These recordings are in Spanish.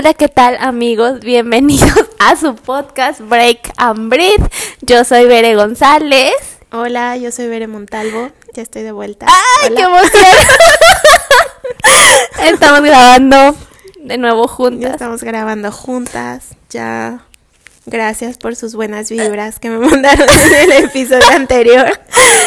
Hola, ¿qué tal amigos? Bienvenidos a su podcast Break and Breathe. Yo soy Bere González. Hola, yo soy Bere Montalvo. Ya estoy de vuelta. ¡Ay, qué emoción! Estamos grabando de nuevo juntas. Ya estamos grabando juntas. Ya Gracias por sus buenas vibras que me mandaron en el episodio anterior.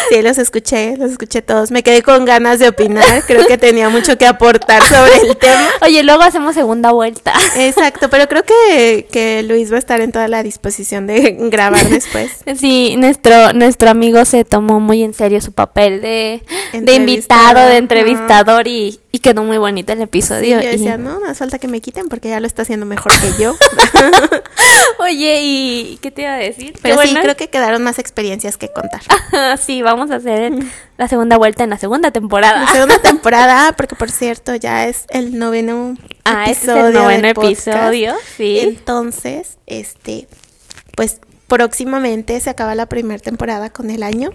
Sí, los escuché, los escuché todos. Me quedé con ganas de opinar. Creo que tenía mucho que aportar sobre el tema. Oye, luego hacemos segunda vuelta. Exacto, pero creo que, que Luis va a estar en toda la disposición de grabar después. Sí, nuestro, nuestro amigo se tomó muy en serio su papel de, de invitado, de entrevistador y, y quedó muy bonito el episodio. Sí, yo decía, no, no falta que me quiten porque ya lo está haciendo mejor que yo. Oye, ¿y qué te iba a decir? Pero sí, creo que quedaron más experiencias que contar. sí, vamos a hacer la segunda vuelta en la segunda temporada. La segunda temporada, porque por cierto, ya es el noveno ah, episodio. Es el noveno episodio, sí. Entonces, este, pues próximamente se acaba la primera temporada con el año.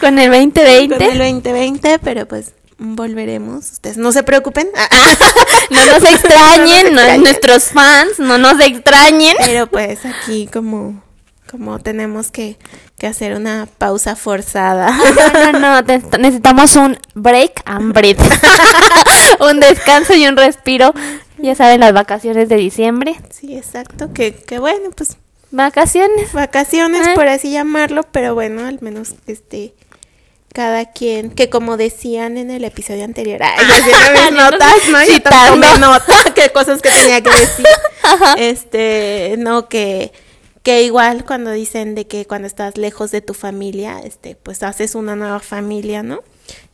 con el 2020. Con el 2020, pero pues volveremos. Ustedes no se preocupen. no nos extrañen, nuestros fans, no nos extrañen. Pero pues aquí como, como tenemos que, que hacer una pausa forzada. No, no, no, necesitamos un break and breathe. un descanso y un respiro. Ya saben, las vacaciones de diciembre. Sí, exacto. Que, que bueno, pues. Vacaciones. Vacaciones, ah. por así llamarlo, pero bueno, al menos este cada quien, que como decían en el episodio anterior, ay, mis notas, ¿no? Y tomé nota, qué cosas que tenía que decir. Este, no, que, que igual cuando dicen de que cuando estás lejos de tu familia, este, pues haces una nueva familia, ¿no?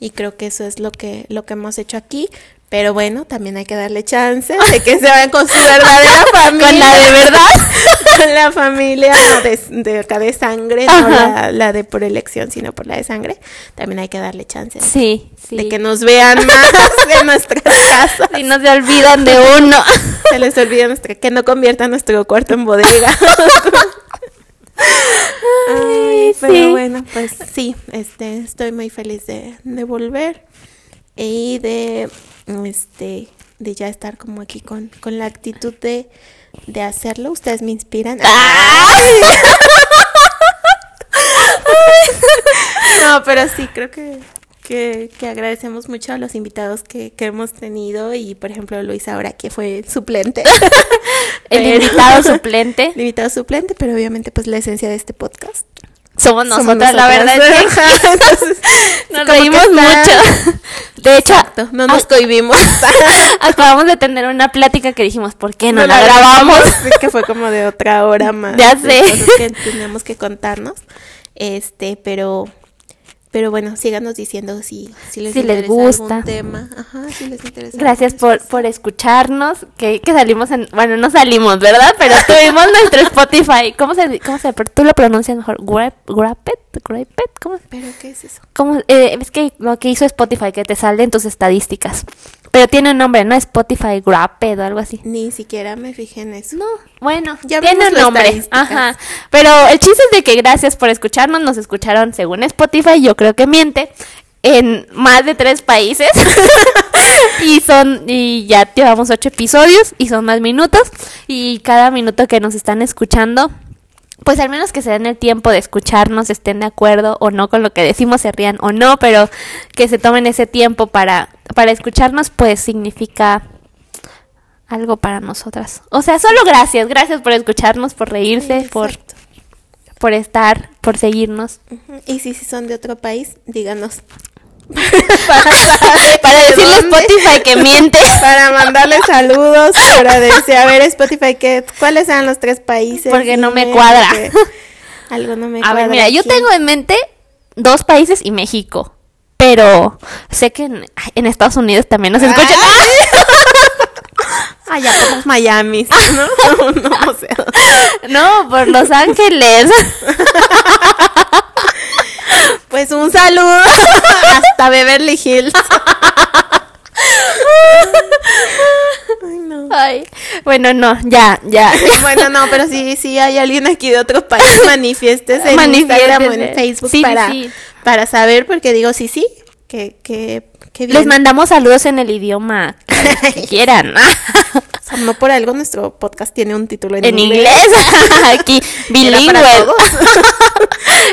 Y creo que eso es lo que, lo que hemos hecho aquí. Pero bueno, también hay que darle chance de que se vayan con su verdadera familia. Con la de verdad. con la familia de, de acá de sangre, no la, la, de por elección, sino por la de sangre. También hay que darle chance. Sí, sí. De que nos vean más en nuestras casas. Y no se olvidan de uno. Se les olvida nuestra, que no conviertan nuestro cuarto en bodega. Ay, pero bueno, pues sí, este, estoy muy feliz de, de volver y de este de ya estar como aquí con, con la actitud de, de hacerlo. Ustedes me inspiran. no, pero sí, creo que, que, que, agradecemos mucho a los invitados que, que hemos tenido y, por ejemplo, Luis ahora que fue suplente. el invitado suplente. El invitado suplente, pero obviamente pues la esencia de este podcast somos nosotras, la verdad es que nos reímos mucho. De hecho, no nos cohibimos. Acabamos de tener una plática que dijimos, ¿por qué no, la, grabamos? que fue como de otra hora más. Ya sé. que teníamos que contarnos. Este, pero pero bueno, síganos diciendo si, si les, les gusta algún tema. Ajá, si les interesa. Gracias por, por escucharnos. Que, que salimos en. Bueno, no salimos, ¿verdad? Pero tuvimos nuestro Spotify. ¿Cómo se, cómo se Tú lo pronuncias mejor. ¿Grapet? ¿Grapet? ¿Cómo? ¿Pero qué es eso? ¿Cómo? Eh, es que lo que hizo Spotify, que te sale en tus estadísticas. Pero tiene un nombre, ¿no? Spotify Grapped o algo así. Ni siquiera me fijé en eso. No, bueno, ya tiene un nombre. Ajá. Pero el chiste es de que gracias por escucharnos. Nos escucharon según Spotify, yo creo que miente, en más de tres países. y son, y ya llevamos ocho episodios y son más minutos. Y cada minuto que nos están escuchando pues al menos que se den el tiempo de escucharnos, estén de acuerdo o no con lo que decimos, se rían o no, pero que se tomen ese tiempo para, para escucharnos, pues significa algo para nosotras. O sea, solo gracias, gracias por escucharnos, por reírse, por, por estar, por seguirnos. Y si, si son de otro país, díganos. Para, decirle a Spotify que miente. Para mandarle saludos, para decir, a ver Spotify, que, ¿cuáles eran los tres países? Porque no me cuadra. Algo no me cuadra. A ver, mira, yo tengo en mente dos países y México. Pero sé que en, Estados Unidos también nos escuchan. ya por los Miami, ¿no? no, no, por Los Ángeles. Pues un saludo hasta Beverly Hills. Ay, no. Ay, bueno, no, ya, ya. Bueno, no, pero sí, sí hay alguien aquí de otro país, manifiéstese en Instagram o en Facebook para, para saber, porque digo, sí, sí, que, que, Les mandamos saludos en el idioma que, quieran. O sea, no por algo nuestro podcast tiene un título en, en inglés. Aquí, bilingüe.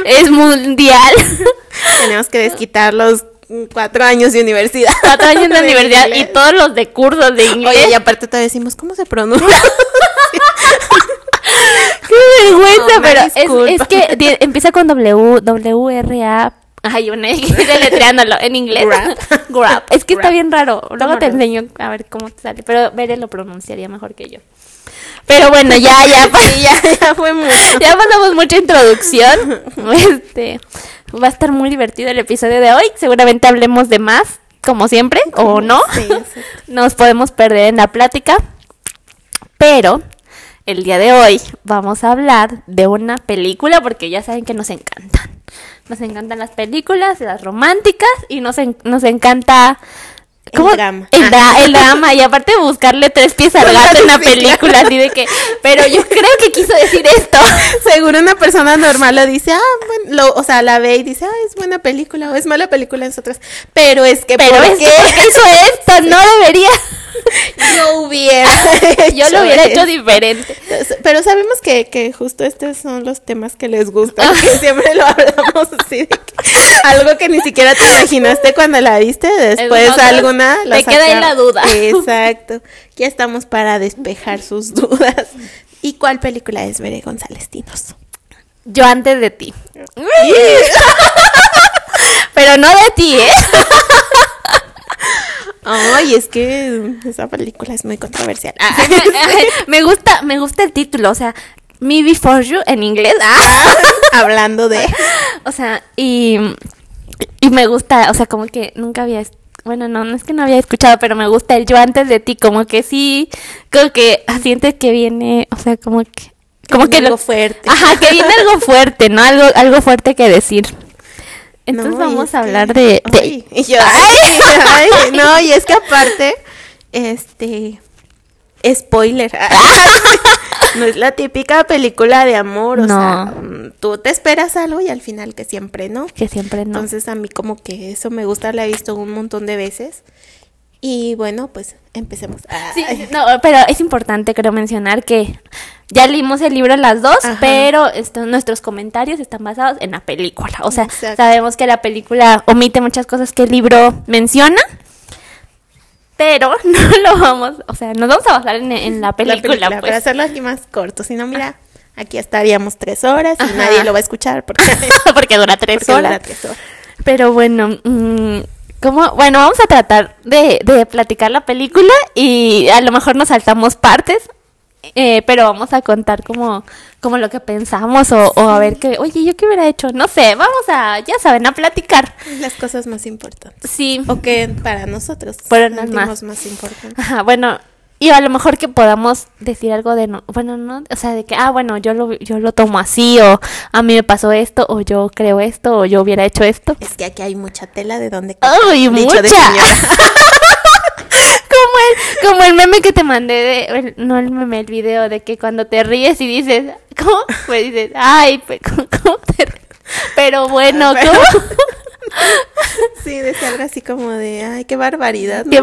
es mundial. Tenemos que desquitar los cuatro años de universidad. Cuatro años de, universidad y todos los de cursos de inglés. Oye, y aparte te decimos, ¿cómo se pronuncia? Qué vergüenza, pero es, es, que empieza con W, W, R, A. Ay, una deletreándolo en inglés. Grab. Es que está bien raro. Luego te enseño a ver cómo te sale. Pero Bere lo pronunciaría mejor que yo. Pero bueno, ya, ya, ya, ya fue mucho. Ya pasamos mucha introducción. Este va a estar muy divertido el episodio de hoy. Seguramente hablemos de más, como siempre, o no. Sí, Nos podemos perder en la plática. Pero el día de hoy vamos a hablar de una película porque ya saben que nos encantan. Nos encantan las películas, las románticas y nos, nos encanta ¿Cómo? El drama. El, drama. Y aparte buscarle tres pies al gato en la película, así de que. Pero yo creo que quiso decir esto. Seguro una persona normal lo dice, ah, bueno, lo, o sea, la ve y dice, ah, es buena película o es mala película en nosotras. Pero es que, Pero es que hizo esto, no debería. Yo hubiera. yo lo hubiera hecho diferente. Pero sabemos que, que justo estos son los temas que les gustan, que siempre lo hablamos así de algo que ni siquiera te imaginaste cuando la viste, después alguna... Te queda ahí la duda. Exacto. Ya estamos para despejar sus dudas. ¿Y cuál película es Bere González Tinos? Yo antes de ti. Pero no de ti, ¿eh? Ay, es que esa película es muy controversial. me gusta, me gusta el título, o sea, Me Before You en inglés. Ah. Hablando de. O sea, y, y me gusta, o sea, como que nunca había bueno, no, no es que no había escuchado, pero me gusta el yo antes de ti, como que sí, como que sientes que viene, o sea, como que como que algo fuerte. Ajá, que viene algo fuerte, ¿no? Algo algo fuerte que decir. Entonces vamos a hablar de, Ay, ay, no, y es que aparte, este, spoiler, no es la típica película de amor, o sea, mm, tú te esperas algo y al final que siempre no. Que siempre no. Entonces a mí como que eso me gusta, la he visto un montón de veces. Y bueno, pues empecemos. Sí, no, pero es importante creo mencionar que ya leímos el libro las dos, pero nuestros comentarios están basados en la película. O sea, sabemos que la película omite muchas cosas que el libro menciona, pero no lo vamos, o sea, nos vamos a basar en, la película. pues. Para hacerlo aquí más corto, si no, mira, aquí estaríamos tres horas y nadie lo va a escuchar porque, porque dura tres horas. Pero bueno, mm, ¿cómo? Bueno, vamos a tratar de, de platicar la película y a lo mejor nos saltamos partes eh, pero vamos a contar como, como lo que pensamos o, o, a ver qué, oye, yo qué hubiera hecho, no sé, vamos a, ya saben, a platicar. Las cosas más importantes. Sí. O que para nosotros fueron las más. más importantes. Ajá, bueno, y a lo mejor que podamos decir algo de, no, bueno, no, o sea, de que, ah, bueno, yo lo, yo lo tomo así, o a mí me pasó esto, o yo creo esto, o yo hubiera hecho esto. Es que aquí hay mucha tela de donde... ¡Ay, mucha! como el, como el meme que te mandé de, no el meme, el video de que cuando te ríes y dices, ¿cómo? Pues dices, ay, pues, ¿cómo, te ríes? Pero bueno, ¿cómo? Sí, de ser así como de, ay, qué barbaridad.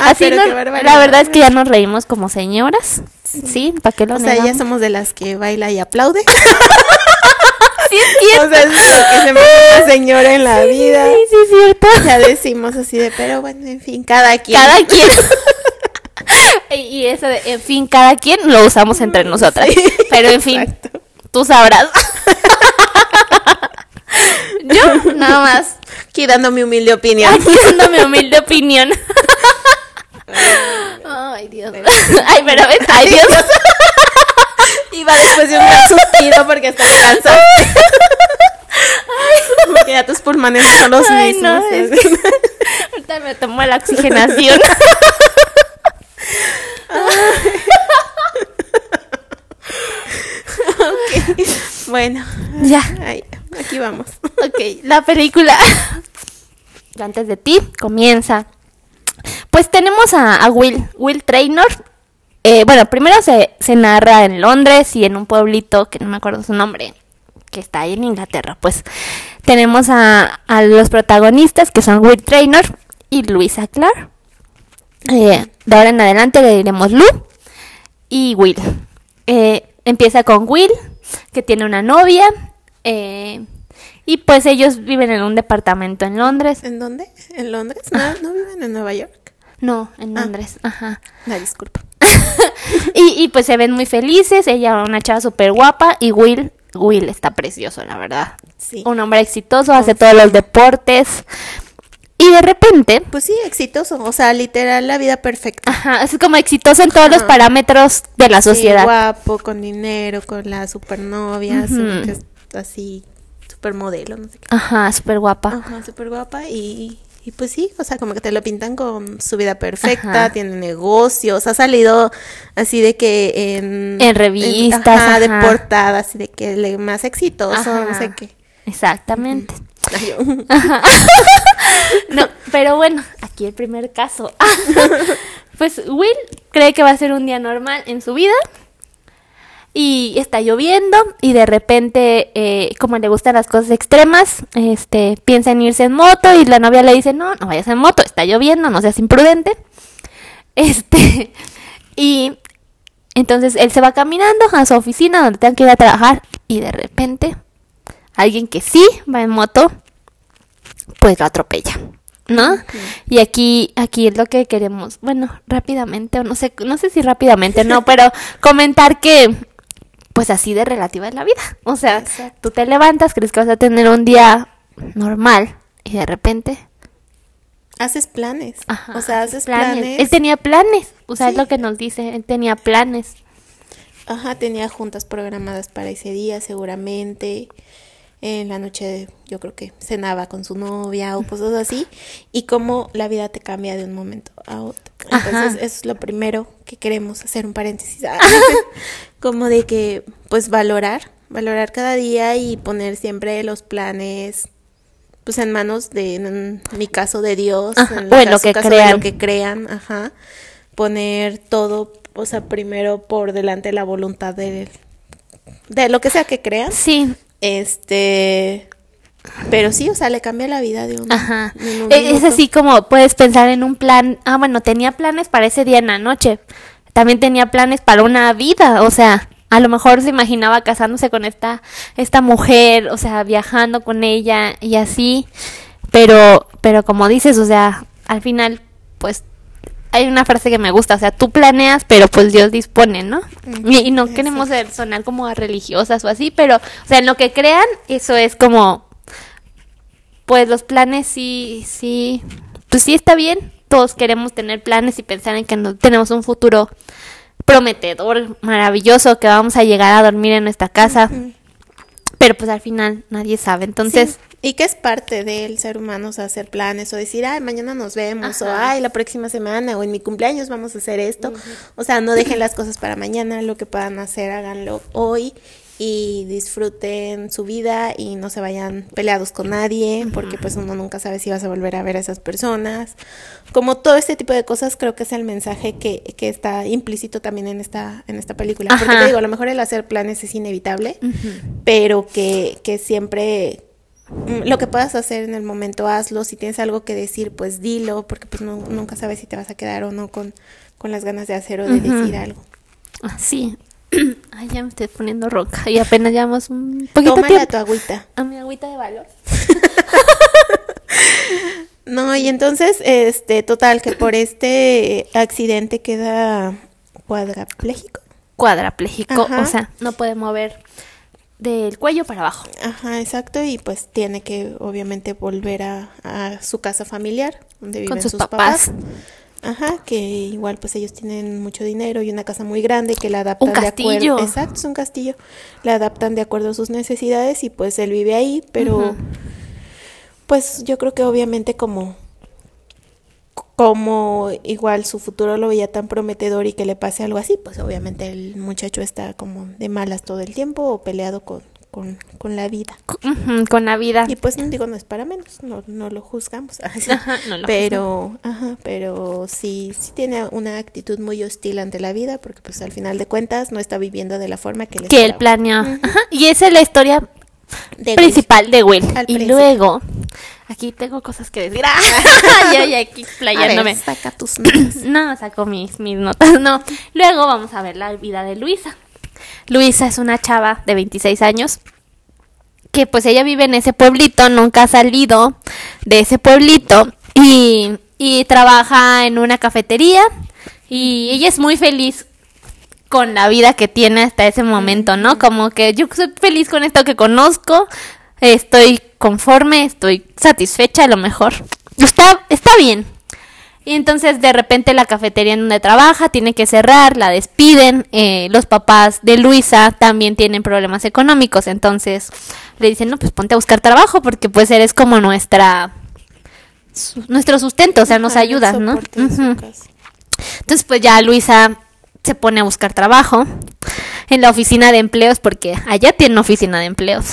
Ah, así no, La verdad es que ya nos reímos como señoras. Sí, ¿para qué lo O sea, ya somos de las que baila y aplaude. sí es cierto. O sea, es que se mete una señora en la vida. Sí, sí es cierto. Ya decimos así de, pero bueno, en fin, cada quien. Cada quien. y eso de, en fin, cada quien lo usamos entre nosotras. pero en fin, tú sabrás. Yo, nada más. Aquí dando mi humilde opinión. Aquí dando mi humilde opinión. Ay, Dios. Ay, pero ves, ay, Dios. Iba después de un gran suspiro porque está cansado. Porque ya tus pulmones son los Ay, mismos. No, es que... Ahorita me tomo la oxigenación. okay. Bueno, ya. Aquí vamos. Ok, la película. Antes de ti comienza. Pues tenemos a, Will, Will Traynor, eh, bueno, primero se, narra en Londres y en un pueblito que no me acuerdo su nombre, que está ahí en Inglaterra. Pues tenemos a, los protagonistas que son Will Traynor y Luisa Clark. Eh, de ahora en adelante le diremos Lu y Will. Eh, empieza con Will, que tiene una novia. Eh, y pues ellos viven en un departamento en Londres. ¿En dónde? ¿En Londres? ¿No, viven en Nueva York? No, en ah. Londres. Ajá. La disculpa. y, y pues se ven muy felices. Ella una chava súper guapa y Will Will está precioso, la verdad. Sí. Un hombre exitoso, hace todos los deportes. Y de repente. Pues sí, exitoso. O sea, literal, la vida perfecta. Ajá, es como exitoso en todos los parámetros de la sociedad. guapo, con dinero, con la supernovia, así, supermodelo, no sé qué. Ajá, súper guapa. Ajá, súper guapa y y pues sí, o sea, como que te lo pintan con su vida perfecta, tiene negocios, ha salido así de que en, en revistas, de portadas, así de que el más exitoso, no sé qué. Exactamente. no, pero bueno, aquí el primer caso. pues Will cree que va a ser un día normal en su vida y está lloviendo y de repente, eh, como le gustan las cosas extremas, este, piensa en irse en moto y la novia le dice, no, no vayas en moto, está lloviendo, no seas imprudente. Este, y entonces él se va caminando a su oficina donde tenga que ir a trabajar y de repente alguien que sí va en moto, pues lo atropella. ¿no? Y aquí, aquí es lo que queremos, bueno, rápidamente, o no sé, no sé si rápidamente, no, pero comentar que pues así de relativa es la vida. O sea, tú te levantas, crees que vas a tener un día normal y de repente haces planes. o sea, haces planes. Él tenía planes, o sea, es lo que nos dice, él tenía planes. Ajá, tenía juntas programadas para ese día seguramente. En la noche yo creo que cenaba con su novia o cosas así. Y cómo la vida te cambia de un momento a otro. Entonces, eso es lo primero que queremos hacer un paréntesis. como de que, pues, valorar, valorar cada día y poner siempre los planes, pues, en manos de, en mi caso, de Dios, en lo que crean. lo que crean, ajá. Poner todo, o sea, primero por delante la voluntad de, de lo que sea que crean. Sí. Este, pero sí, o sea, le cambia la vida de un. Ajá. E, es así como puedes pensar en un plan. Ah, bueno, tenía planes para ese día en la noche. También tenía planes para una vida. O sea, a lo mejor se imaginaba casándose con esta, esta mujer, o sea, viajando con ella y así. Pero, pero como dices, o sea, al final, pues hay una frase que me gusta, o sea, tú planeas, pero pues Dios dispone, ¿no? Y, no queremos sonar como a religiosas o así, pero, o sea, en lo que crean, eso es como pues los planes sí, sí, pues sí está bien. Todos queremos tener planes y pensar en que tenemos un futuro prometedor, maravilloso, que vamos a llegar a dormir en nuestra casa. Pero pues al final nadie sabe. Entonces... Y que es parte del ser humano, o sea, hacer planes o decir, ay, mañana nos vemos, o ay, la próxima semana, o en mi cumpleaños vamos a hacer esto. O sea, no dejen las cosas para mañana, lo que puedan hacer, háganlo hoy y disfruten su vida y no se vayan peleados con nadie, porque pues uno nunca sabe si vas a volver a ver a esas personas. Como todo este tipo de cosas creo que es el mensaje que, que está implícito también en esta, en esta película. Porque te digo, a lo mejor el hacer planes es inevitable, pero que, que siempre mm, lo que puedas hacer en el momento hazlo, si tienes algo que decir pues dilo, porque pues no, nunca sabes si te vas a quedar o no con, con las ganas de hacer o de decir algo. Sí, Ay, ya me estoy poniendo roca y apenas llevamos un poquito Tómale tiempo. a tu agüita. A mi agüita de valor. no, y entonces, este, total, que por este accidente queda cuadrapléjico. Cuadrapléjico, o sea, no puede mover del cuello para abajo. Ajá, exacto, y pues tiene que obviamente volver a, a su casa familiar, donde viven sus, papás. Ajá, que igual pues ellos tienen mucho dinero y una casa muy grande que la adaptan de acuerdo. Exacto, es un castillo. La adaptan de acuerdo a sus necesidades y pues él vive ahí, pero pues yo creo que obviamente como como igual su futuro lo veía tan prometedor y que le pase algo así, pues obviamente el muchacho está como de malas todo el tiempo o peleado con, con, con la vida. con la vida. Y pues digo, no es para menos, no, no lo juzgamos. pero, ajá, pero sí, sí tiene una actitud muy hostil ante la vida, porque pues al final de cuentas no está viviendo de la forma que, que él planeó. Y esa es la historia principal de Will. y luego, aquí tengo cosas que decir. ya, ya, aquí explayándome. saca tus notas. no, saco mis, mis notas, no. Luego vamos a ver la vida de Luisa. Luisa es una chava de 26 años que pues ella vive en ese pueblito, nunca ha salido de ese pueblito y, y trabaja en una cafetería y ella es muy feliz con la vida que tiene hasta ese momento, ¿no? Como que yo soy feliz con esto que conozco, estoy conforme, estoy satisfecha a lo mejor. Está, está bien. Y entonces de repente la cafetería en donde trabaja tiene que cerrar, la despiden, eh, los papás de Luisa también tienen problemas económicos, entonces le dicen, no, pues ponte a buscar trabajo porque pues eres como nuestra, nuestro sustento, o sea, nos ayudas, ¿no? Entonces pues ya Luisa se pone a buscar trabajo en la oficina de empleos porque allá tiene oficina de empleos.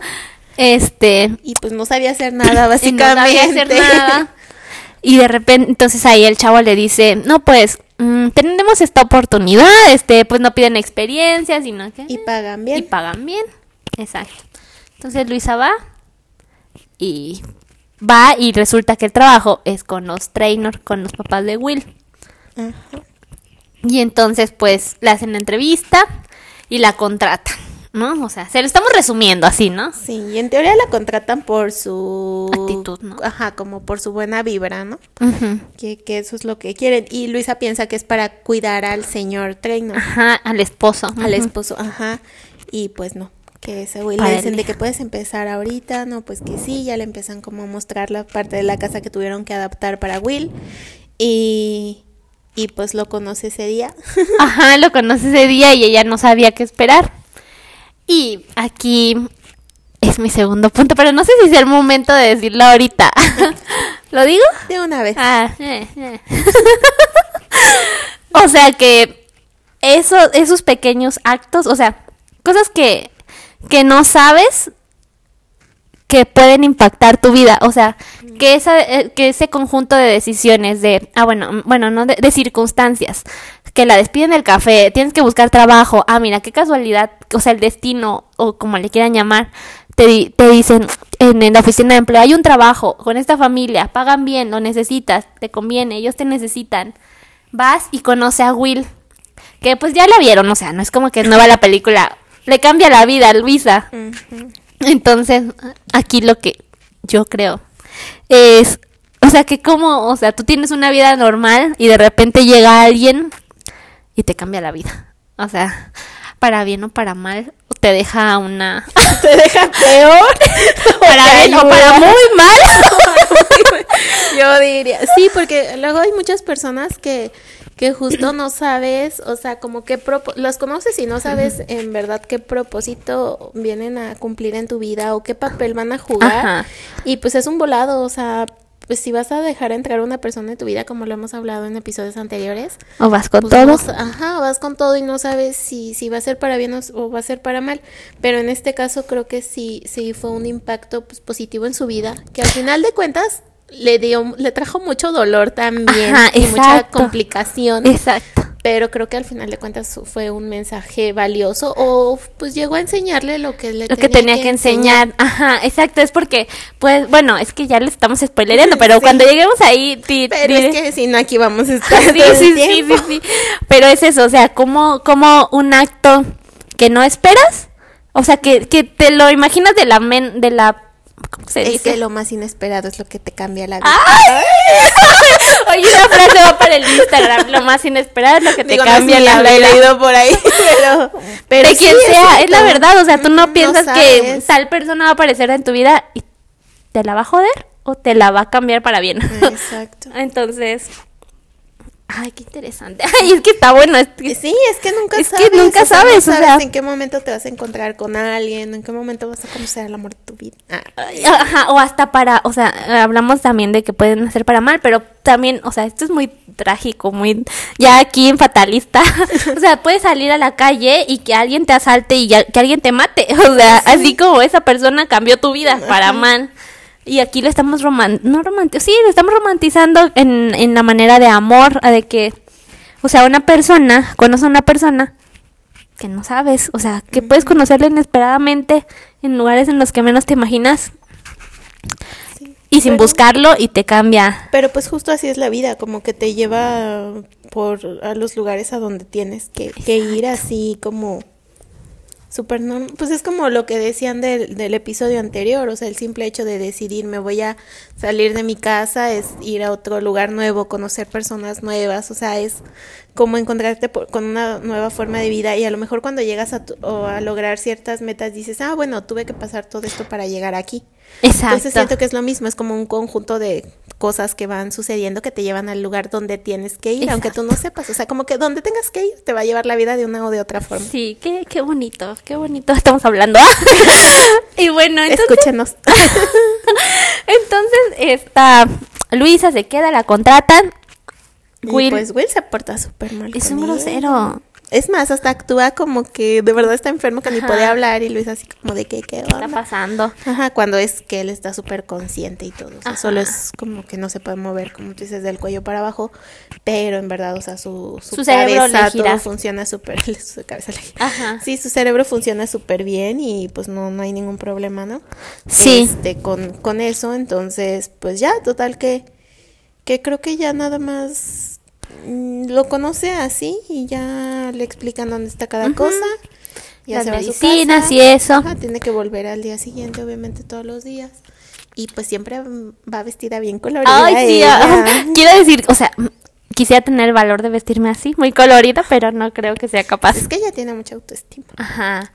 este y pues no sabía hacer nada básicamente. no sabía hacer nada. Y de repente entonces ahí el chavo le dice, "No, pues mm, tenemos esta oportunidad, este pues no piden experiencia, sino que y pagan bien." Y pagan bien. Exacto. Entonces Luisa va y va y resulta que el trabajo es con los trainers, con los papás de Will. Y entonces pues le hacen la entrevista y la contratan, ¿no? O sea, se lo estamos resumiendo así, ¿no? Sí, y en teoría la contratan por su actitud, ¿no? Ajá, como por su buena vibra, ¿no? que, que, eso es lo que quieren. Y Luisa piensa que es para cuidar al señor trainer. Ajá, al esposo. Al esposo, ajá. Y pues no, que ese güey le dicen de que puedes empezar ahorita, no, pues que sí, ya le empiezan como a mostrar la parte de la casa que tuvieron que adaptar para Will. Y y pues lo conoce ese día. Ajá, lo conoce ese día y ella no sabía qué esperar. Y aquí es mi segundo punto, pero no sé si es el momento de decirlo ahorita. ¿Lo digo? De una vez. Ah, eh, eh. o sea que eso, esos pequeños actos, o sea, cosas que, que no sabes que pueden impactar tu vida, o sea, que esa eh, que ese conjunto de decisiones de ah bueno, bueno, no de, circunstancias, que la despiden del café, tienes que buscar trabajo, ah mira, qué casualidad, o sea, el destino o como le quieran llamar, te, te dicen en, la oficina de empleo hay un trabajo con esta familia, pagan bien, lo necesitas, te conviene, ellos te necesitan. Vas y conoce a Will, que pues ya la vieron, o sea, no es como que es nueva la película, le cambia la vida a Luisa. Entonces, aquí lo que yo creo es, o sea, que como, o sea, tú tienes una vida normal y de repente llega alguien y te cambia la vida. O sea, para bien o para mal, te deja una... ¿Te deja peor? para bien o para muy mal. Yo diría, sí, porque luego hay muchas personas que que justo no sabes, o sea, como que los conoces y no sabes en verdad qué propósito vienen a cumplir en tu vida o qué papel van a jugar. Y pues es un volado, o sea, pues si vas a dejar entrar a una persona en tu vida, como lo hemos hablado en episodios anteriores. O vas con pues todo. ajá, vas con todo y no sabes si, si va a ser para bien o, va a ser para mal. Pero en este caso creo que sí, sí fue un impacto pues, positivo en su vida, que al final de cuentas le dio, le trajo mucho dolor también y mucha complicación. Exacto. Pero creo que al final de cuentas fue un mensaje valioso o pues llegó a enseñarle lo que le lo que tenía que, enseñar. Ajá, exacto, es porque pues bueno, es que ya le estamos spoilerando, pero cuando lleguemos ahí Pero es que si no aquí vamos a estar sí, sí, sí, sí, Pero es eso, o sea, como como un acto que no esperas, o sea, que, que te lo imaginas de la men, de la es que lo más inesperado es lo que te cambia la vida. Oye, una frase va para el Instagram. Lo más inesperado es lo que te cambia la vida. he leído por ahí, pero... pero de quien sea, es, la verdad. O sea, tú no piensas que tal persona va a aparecer en tu vida y te la va a joder o te la va a cambiar para bien. Exacto. Entonces, Ay, qué interesante. Ay, es que está bueno. Es que, sí, es que nunca es sabes. Que nunca sabes, o sea, en qué momento te vas a encontrar con alguien, en qué momento vas a conocer el amor de tu vida. Ajá, o hasta para, o sea, hablamos también de que pueden hacer para mal, pero también, o sea, esto es muy trágico, muy ya aquí en fatalista. o sea, puedes salir a la calle y que alguien te asalte y que alguien te mate. O sea, así como esa persona cambió tu vida para mal. Y aquí lo estamos roman no sí, lo estamos romantizando en, en la manera de amor, de que, o sea, una persona, conoce a una persona que no sabes, o sea, que puedes conocerlo inesperadamente en lugares en los que menos te imaginas y sin buscarlo y te cambia. Pero pues justo así es la vida, como que te lleva por a los lugares a donde tienes que, que ir así como súper normal. Pues es como lo que decían del, del episodio anterior, o sea, el simple hecho de decidir me voy a salir de mi casa es ir a otro lugar nuevo, conocer personas nuevas, o sea, es como encontrarte con una nueva forma de vida y a lo mejor cuando llegas a, a lograr ciertas metas dices, ah, bueno, tuve que pasar todo esto para llegar aquí. Exacto. Entonces siento que es lo mismo, es como un conjunto de cosas que van sucediendo que te llevan al lugar donde tienes que ir, aunque tú no sepas. O sea, como que donde tengas que ir te va a llevar la vida de una o de otra forma. Sí, qué, qué bonito, qué bonito estamos hablando. y bueno, entonces... Escúchenos. entonces, esta Luisa se queda, la contratan. Will, pues Will se porta súper mal. Es un grosero. Es más, hasta actúa como que de verdad está enfermo que ni puede hablar y Luis así como de que qué está pasando. Ajá, cuando es que él está súper consciente y todo. O sea, solo es como que no se puede mover, como tú dices, del cuello para abajo, pero en verdad, o sea, su, su, cerebro todo funciona súper, su cabeza Ajá. Sí, su cerebro funciona súper bien y pues no, no hay ningún problema, ¿no? Sí. Este, con, con eso, entonces, pues ya, total que, que creo que ya nada más lo conoce así y ya le explican dónde está cada cosa. Ya Las medicinas y eso. tiene que volver al día siguiente, obviamente, todos los días. Y pues siempre va vestida bien colorida. Ay, quiero decir, o sea, quisiera tener el valor de vestirme así, muy colorida, pero no creo que sea capaz. Es que ella tiene mucha autoestima. Ajá.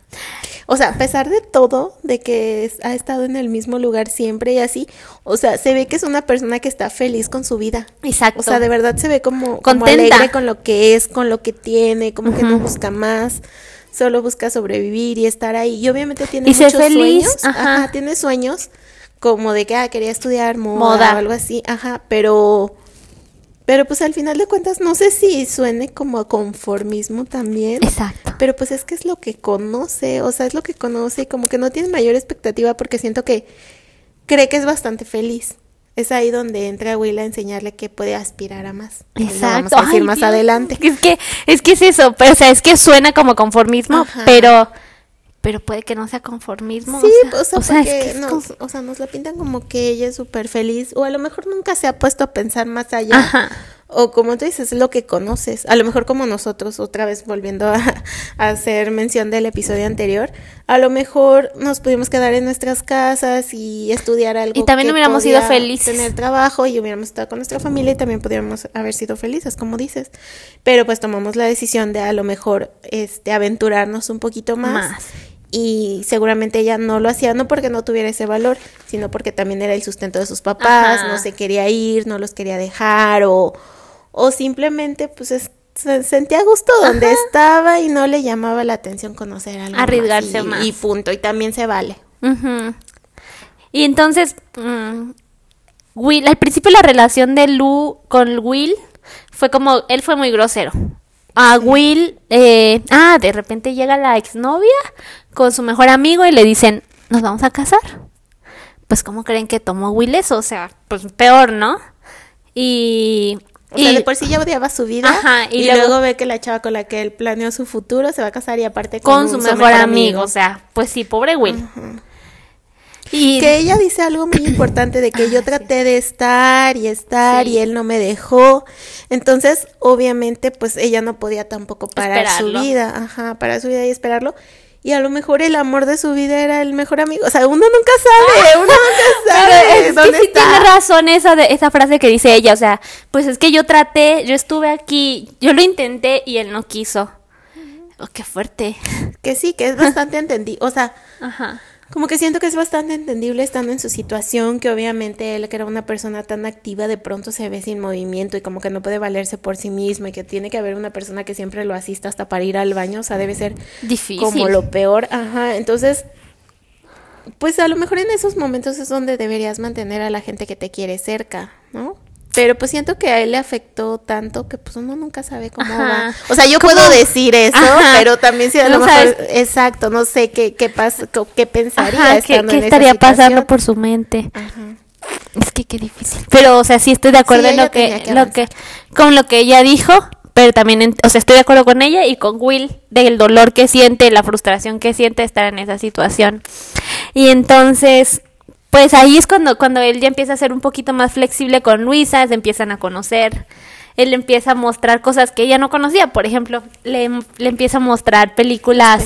O sea, a pesar de todo, de que ha estado en el mismo lugar siempre y así, o sea, se ve que es una persona que está feliz con su vida. Exacto. O sea, de verdad se ve como, como alegre con lo que es, con lo que tiene, como que no busca más solo busca sobrevivir y estar ahí. Y obviamente tiene muchos sueños. Ajá. Tiene sueños como de que ah, quería estudiar moda, o algo así. Ajá, pero pero pues al final de cuentas no sé si suene como conformismo también. Exacto. Pero pues es que es lo que conoce, o sea, es lo que conoce y como que no tiene mayor expectativa porque siento que cree que es bastante feliz. Es ahí donde entra Will a enseñarle que puede aspirar a más. Exacto. Vamos a decir más adelante. Es que, es que es eso, pero, o sea, es que suena como conformismo, pero pero puede que no sea conformismo. Sí, o sea, o sea, nos, o sea, nos la pintan como que ella es súper feliz, o a lo mejor nunca se ha puesto a pensar más allá. Ajá. O como tú dices, lo que conoces. A lo mejor como nosotros, otra vez volviendo a, hacer mención del episodio anterior, a lo mejor nos pudimos quedar en nuestras casas y estudiar algo. Y también hubiéramos sido felices. Tener trabajo y hubiéramos estado con nuestra familia y también pudiéramos haber sido felices, como dices. Pero pues tomamos la decisión de a lo mejor este aventurarnos un poquito más. más y seguramente ella no lo hacía no porque no tuviera ese valor, sino porque también era el sustento de sus papás, no se quería ir, no los quería dejar o, o simplemente pues se sentía gusto donde estaba y no le llamaba la atención conocer algo arriesgarse más, y, punto y también se vale. Y entonces mm, Will, al principio la relación de Lu con Will fue como él fue muy grosero a Will, eh, ah, de repente llega la exnovia con su mejor amigo y le dicen, nos vamos a casar. Pues, ¿cómo creen que tomó Will eso? O sea, pues peor, ¿no? Y... O sea, de por sí ya odiaba su vida. Ajá, y, luego, ve que la chava con la que él planeó su futuro se va a casar y aparte con, su, mejor, amigo. O sea, pues sí, pobre Will. Y que ella dice algo muy importante de que yo traté de estar y estar y él no me dejó. Entonces, obviamente, pues ella no podía tampoco parar su vida, ajá, parar su vida y esperarlo. Y a lo mejor el amor de su vida era el mejor amigo. O sea, uno nunca sabe, uno nunca sabe. es ¿Dónde sí tiene razón esa, de, esa frase que dice ella. O sea, pues es que yo traté, yo estuve aquí, yo lo intenté y él no quiso. Oh, qué fuerte. Que sí, que es bastante entendido. O sea, Ajá como que siento que es bastante entendible estando en su situación, que obviamente él, que era una persona tan activa, de pronto se ve sin movimiento y como que no puede valerse por sí mismo y que tiene que haber una persona que siempre lo asista hasta para ir al baño, o sea, debe ser difícil. Como lo peor, ajá. Entonces, pues a lo mejor en esos momentos es donde deberías mantener a la gente que te quiere cerca, ¿no? Pero pues siento que a él le afectó tanto que pues uno nunca sabe cómo va. O sea, yo puedo decir eso, pero también si a lo mejor, exacto, no sé qué qué pasa, qué pensaría estando qué, estaría pasando por su mente. Es que qué difícil. Pero o sea, sí estoy de acuerdo en lo que, lo que con lo que ella dijo, pero también, o sea, estoy de acuerdo con ella y con Will del dolor que siente, la frustración que siente estar en esa situación. Y entonces, pues ahí es cuando, cuando él ya empieza a ser un poquito más flexible con Luisa, se empiezan a conocer. Él empieza a mostrar cosas que ella no conocía. Por ejemplo, le, le empieza a mostrar películas,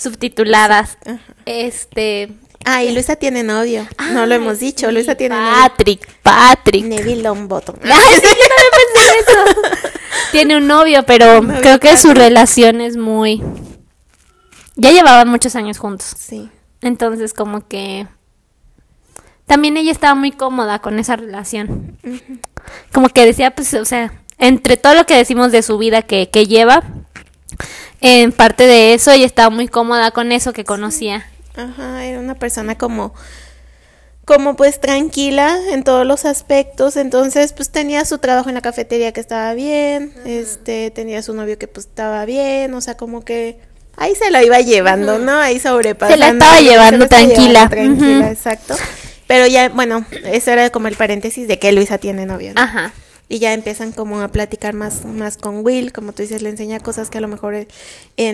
subtituladas. Este. Ah, y Luisa tiene novio. no lo hemos dicho. Luisa tiene Patrick, novio. Patrick. Neville Longbottom. Ay, sí, yo también pensé eso. tiene un novio, pero creo que su relación es muy. Ya llevaban muchos años juntos. Sí. Entonces, como que también ella estaba muy cómoda con esa relación. Como que decía, pues, o sea, entre todo lo que decimos de su vida que, que lleva, en parte de eso ella estaba muy cómoda con eso que conocía. Ajá, era una persona como como pues tranquila en todos los aspectos, entonces pues tenía su trabajo en la cafetería que estaba bien, este tenía su novio que pues estaba bien, o sea, como que ahí se la iba llevando, ¿no? Ahí sobrepasando. Se la estaba llevando tranquila. tranquila, exacto. Pero ya, bueno, eso era como el paréntesis de que Luisa tiene novio. ¿no? Ajá. Y ya empiezan como a platicar más, más con Will, como tú dices, le enseña cosas que a lo mejor él,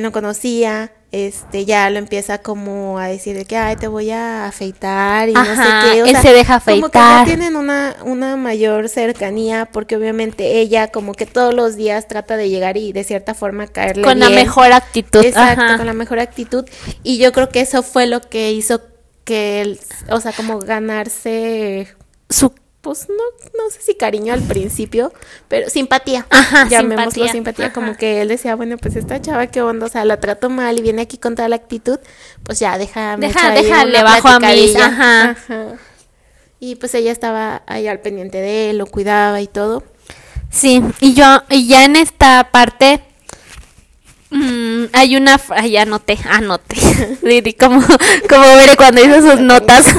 no conocía, este, ya lo empieza como a decir de que, ay, te voy a afeitar y no sé qué. él se deja afeitar. Como que ya tienen una, una mayor cercanía, porque obviamente ella como que todos los días trata de llegar y de cierta forma caerle Con la mejor actitud. Exacto, con la mejor actitud. Y yo creo que eso fue lo que hizo que él, o sea, como ganarse su pues no, no sé si cariño al principio, pero simpatía. Ajá, Llamémoslo simpatía. Como que él decía, bueno, pues esta chava, ¿qué onda? O sea, la trato mal y viene aquí con toda la actitud, pues ya, déjame. Deja, déjale bajo a mí. Ajá. Ajá. Y pues ella estaba ahí al pendiente de él, lo cuidaba y todo. Sí, y yo, y ya en esta parte, mm, hay una, ay, anoté, anoté, como, como veré cuando hizo sus notas.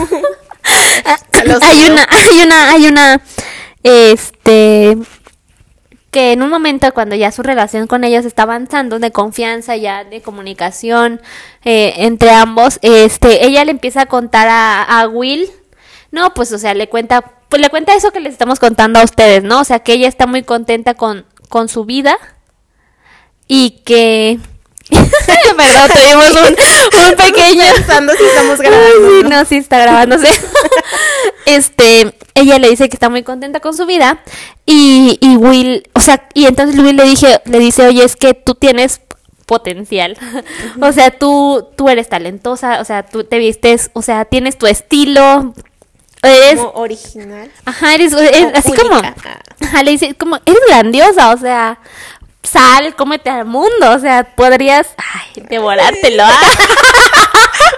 hay una, hay una, hay una, este, que en un momento cuando ya su relación con ellos está avanzando de confianza ya de comunicación eh, entre ambos este ella le empieza a contar a, a, Will. No pues o sea le cuenta pues le cuenta eso que les estamos contando a ustedes no o sea que ella está muy contenta con con su vida y que Perdón, tuvimos un, un pequeño. Pensando si estamos grabando. Sí, no, sí está grabándose. este, ella le dice que está muy contenta con su vida. Y, y Will, o sea, y entonces Will le dije, le dice, oye, es que tú tienes potencial. o sea, tú, tú eres talentosa, o sea, tú te vistes, o sea, tienes tu estilo. Eres como original. Ajá, eres, así como. Ajá, le dice, como, eres grandiosa, o sea, sal, cómete al mundo, o sea, podrías, ay, devorártelo. ¿ah?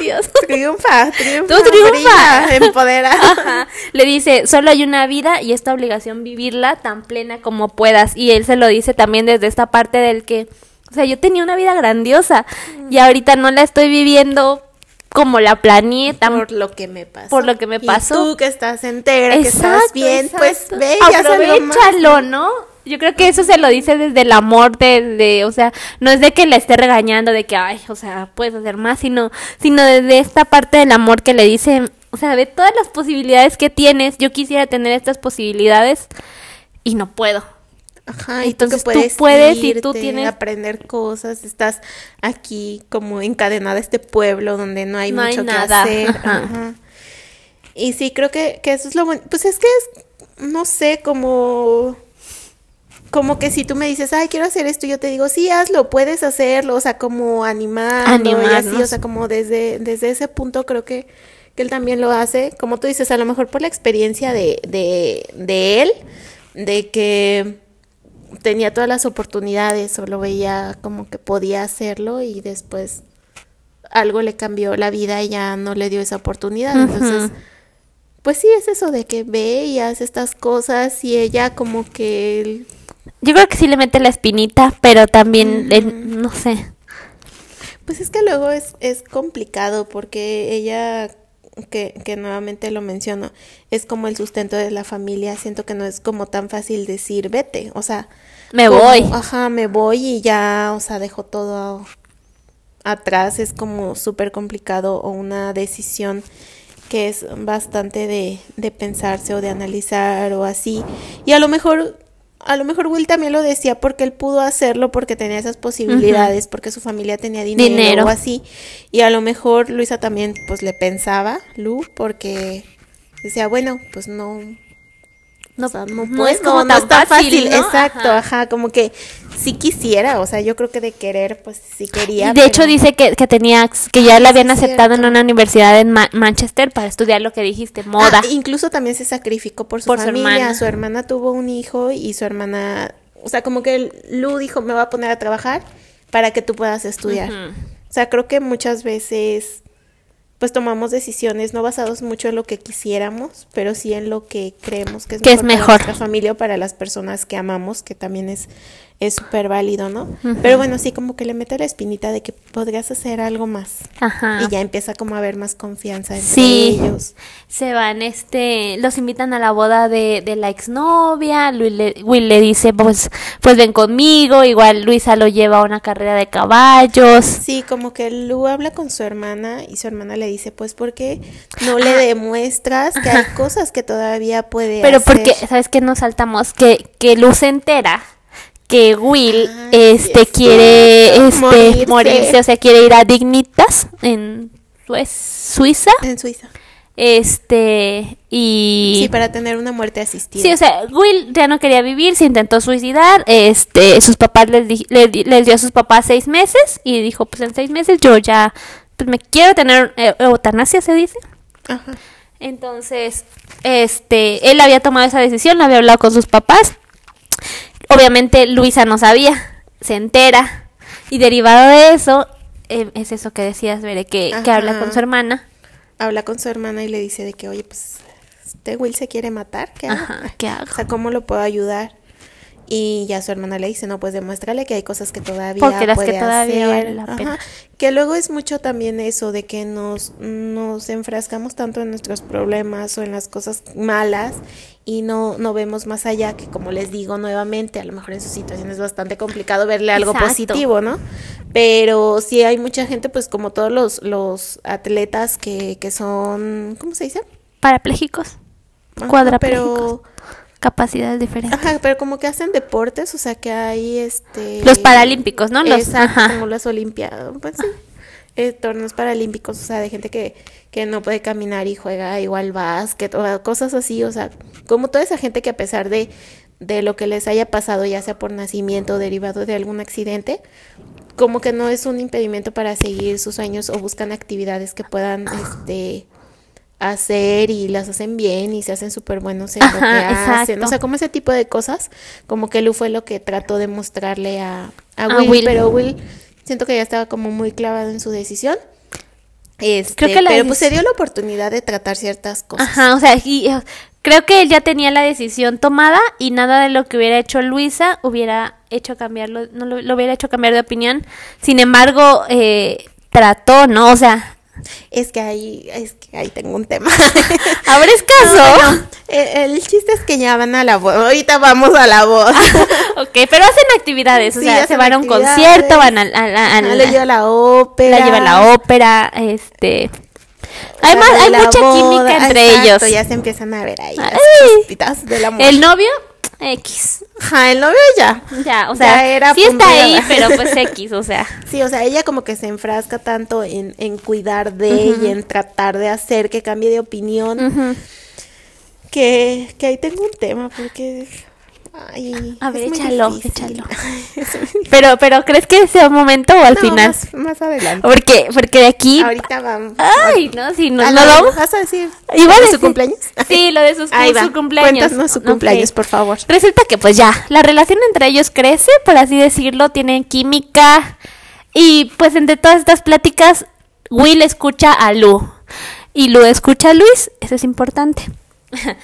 Dios. Triunfa, triunfa. Tú triunfa. empodera. Le dice, solo hay una vida y esta obligación vivirla tan plena como puedas. Y él se lo dice también desde esta parte del que, o sea, yo tenía una vida grandiosa y ahorita no la estoy viviendo como la planeé por lo que me pasó. Por lo que me pasó. Y tú que estás entera, que estás bien, pues ve Aprovechalo, ¿no? Yo creo que eso se lo dice desde el amor de, de, o sea, no es de que le esté regañando de que, ay, o sea, puedes hacer más, sino, sino desde esta parte del amor que le dice, o sea, de todas las posibilidades que tienes, yo quisiera tener estas posibilidades y no puedo. Ajá, entonces tú, puedes, y tú tienes aprender cosas, estás aquí como encadenada a este pueblo donde no hay mucho que hacer. Ajá. Y sí, creo que, que eso es lo bueno. Pues es que es, no sé, como como que si tú me dices, ay, quiero hacer esto, yo te digo, sí, hazlo, puedes hacerlo, o sea, como animar, y así, o sea, como desde, desde ese punto creo que, que él también lo hace, como tú dices, a lo mejor por la experiencia de, de, de él, de que tenía todas las oportunidades o lo veía como que podía hacerlo y después algo le cambió la vida y ya no le dio esa oportunidad. Entonces, pues sí, es eso de que ve y hace estas cosas y ella como que... Yo creo que sí le mete la espinita, pero también, no sé. Pues es que luego es, es complicado porque ella que, que nuevamente lo menciono, es como el sustento de la familia, siento que no es como tan fácil decir vete, o sea, me voy. Ajá, me voy y ya, o sea, dejo todo atrás, es como súper complicado o una decisión que es bastante de, de pensarse o de analizar o así. Y a lo mejor a lo mejor Will también lo decía porque él pudo hacerlo porque tenía esas posibilidades, porque su familia tenía dinero, o así. Y a lo mejor Luisa también pues le pensaba, Lu, porque decía, bueno, pues no, no, no, es como tan fácil, exacto, ajá. como que sí quisiera, o sea, yo creo que de querer, pues sí quería. De hecho dice que, que tenía, que ya la habían aceptado en una universidad en Manchester para estudiar lo que dijiste, moda. Ah, incluso también se sacrificó por su familia, su hermana. tuvo un hijo y su hermana, o sea, como que Lu dijo, me va a poner a trabajar para que tú puedas estudiar. O sea, creo que muchas veces pues tomamos decisiones no basados mucho en lo que quisiéramos, pero sí en lo que creemos que es, mejor, para nuestra familia o para las personas que amamos, que también es es súper válido, ¿no? Pero bueno, sí como que le mete la espinita de que podrías hacer algo más. Ajá. Y ya empieza como a haber más confianza entre sí. ellos. Se van, este, los invitan a la boda de, de la exnovia, Will le, Will le dice, pues, pues ven conmigo, igual Luisa lo lleva a una carrera de caballos. Sí, como que Lu habla con su hermana y su hermana le dice, pues, ¿por qué no le demuestras que hay cosas que todavía puede Pero porque, ¿sabes qué nos saltamos? Que, que Lu se entera que Will este quiere este morirse. o sea, quiere ir a Dignitas en Suiza. En Suiza. Este, y Sí, para tener una muerte asistida. Sí, o sea, Will ya no quería vivir, se intentó suicidar, este, sus papás les, les, dio a sus papás seis meses y dijo, pues en seis meses yo ya, pues me quiero tener eh, eutanasia, se dice. Ajá. Entonces, este, él había tomado esa decisión, había hablado con sus papás Obviamente Luisa no sabía, se entera. Y derivado de eso, eh, es eso que decías, Veré, que, que, habla con su hermana. Habla con su hermana y le dice de que, oye, pues, este Will se quiere matar, ¿qué hago? ¿qué hago? O sea, ¿cómo lo puedo ayudar? Y ya su hermana le dice, no, pues demuéstrale que hay cosas que todavía Porque las que todavía Vale la pena. Que luego es mucho también eso de que nos, nos enfrascamos tanto en nuestros problemas o en las cosas malas y no, no vemos más allá, que como les digo nuevamente, a lo mejor en su situación es bastante complicado verle algo positivo, ¿no? Pero sí hay mucha gente, pues como todos los, los atletas que, que son, ¿cómo se dice? Parapléjicos, cuadraplégicos. Pero capacidades diferentes. Ajá, pero como que hacen deportes, o sea que hay este... Los paralímpicos, ¿no? Los, exacto, como las olimpiadas, pues sí. Eh, torneos paralímpicos, o sea, de gente que, que no puede caminar y juega igual básquet o cosas así, o sea, como toda esa gente que a pesar de, de lo que les haya pasado, ya sea por nacimiento o derivado de algún accidente, como que no es un impedimento para seguir sus sueños o buscan actividades que puedan este hacer y las hacen bien y se hacen súper buenos en lo que hacen. O sea, como ese tipo de cosas, como que Lu fue lo que trató de mostrarle a, a, Will, pero Will siento que ya estaba como muy clavado en su decisión. Este, creo que pero pues se dio la oportunidad de tratar ciertas cosas. Ajá, o sea, eh, creo que él ya tenía la decisión tomada y nada de lo que hubiera hecho Luisa hubiera hecho cambiarlo, no lo, hubiera hecho cambiar de opinión. Sin embargo, eh, trató, ¿no? O sea, es que ahí, es que ahí tengo un tema. ¿Abres caso? el, chiste es que ya van a la boda. Ahorita vamos a la boda. ok, pero hacen actividades. O sea, se van a un concierto, van a, a, la, lleva a la ópera. La lleva a la ópera, este. Hay, hay mucha química entre ellos. Ya se empiezan a ver ahí las. El novio X. Ajá, el novio ya. Ya, o sea, era sí está ahí, pero pues X, o sea. Sí, o sea, ella como que se enfrasca tanto en, en cuidar de ella, y en tratar de hacer que cambie de opinión, que, que ahí tengo un tema, porque a ver, échalo, échalo. pero, pero ¿crees que sea un momento o al final? Más, adelante. Porque, porque de aquí. Ahorita vamos. Ay, no, si no, no vamos. ¿Vas a decir? ¿Igual de su cumpleaños? Sí, lo de sus, su cumpleaños. Cuéntanos su cumpleaños, por favor. Resulta que, pues ya, la relación entre ellos crece, por así decirlo, tienen química. Y pues entre todas estas pláticas, Will escucha a Lu. Y Lu escucha a Luis, eso es importante.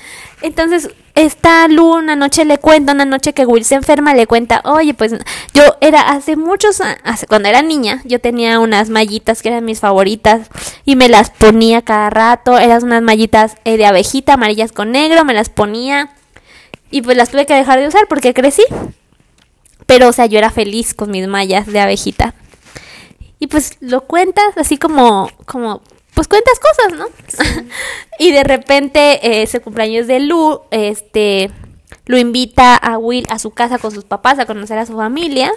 Entonces, esta Lu una noche le cuenta, una noche que Will se enferma, le cuenta, oye, pues yo era hace muchos años, cuando era niña, yo tenía unas mallitas que eran mis favoritas y me las ponía cada rato, eran unas mallitas eh, de abejita, amarillas con negro, me las ponía y pues las tuve que dejar de usar porque crecí. Pero, o sea, yo era feliz con mis mallas de abejita. Y pues lo cuentas así como, como pues cuentas cosas, ¿no? y de repente, ese cumpleaños de Lu, este, lo invita a Will a su casa con sus papás a conocer a su familia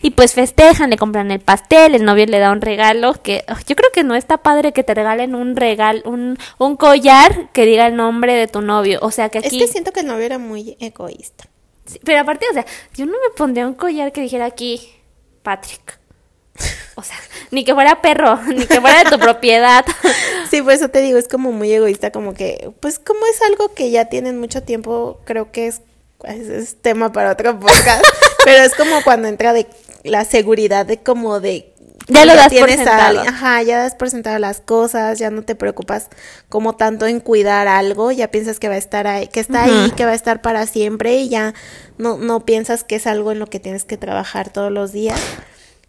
y pues festejan, le compran el pastel, el novio le da un regalo que yo creo que no está padre que te regalen un regalo, un, un collar que diga el nombre de tu novio, o sea que aquí... Es que siento que el novio era muy egoísta. pero aparte, o sea, yo no me pondría un collar que dijera aquí Patrick. O sea, ni que fuera perro, ni que fuera de tu propiedad. Sí, por eso te digo, es como muy egoísta, como que, pues como es algo que ya tienen mucho tiempo, creo que es, es, tema para otro podcast, pero es como cuando entra de la seguridad de como de ya lo das por sentado. ajá, ya das por sentado las cosas, ya no te preocupas como tanto en cuidar algo, ya piensas que va a estar ahí, que está ahí, que va a estar para siempre y ya no, no piensas que es algo en lo que tienes que trabajar todos los días.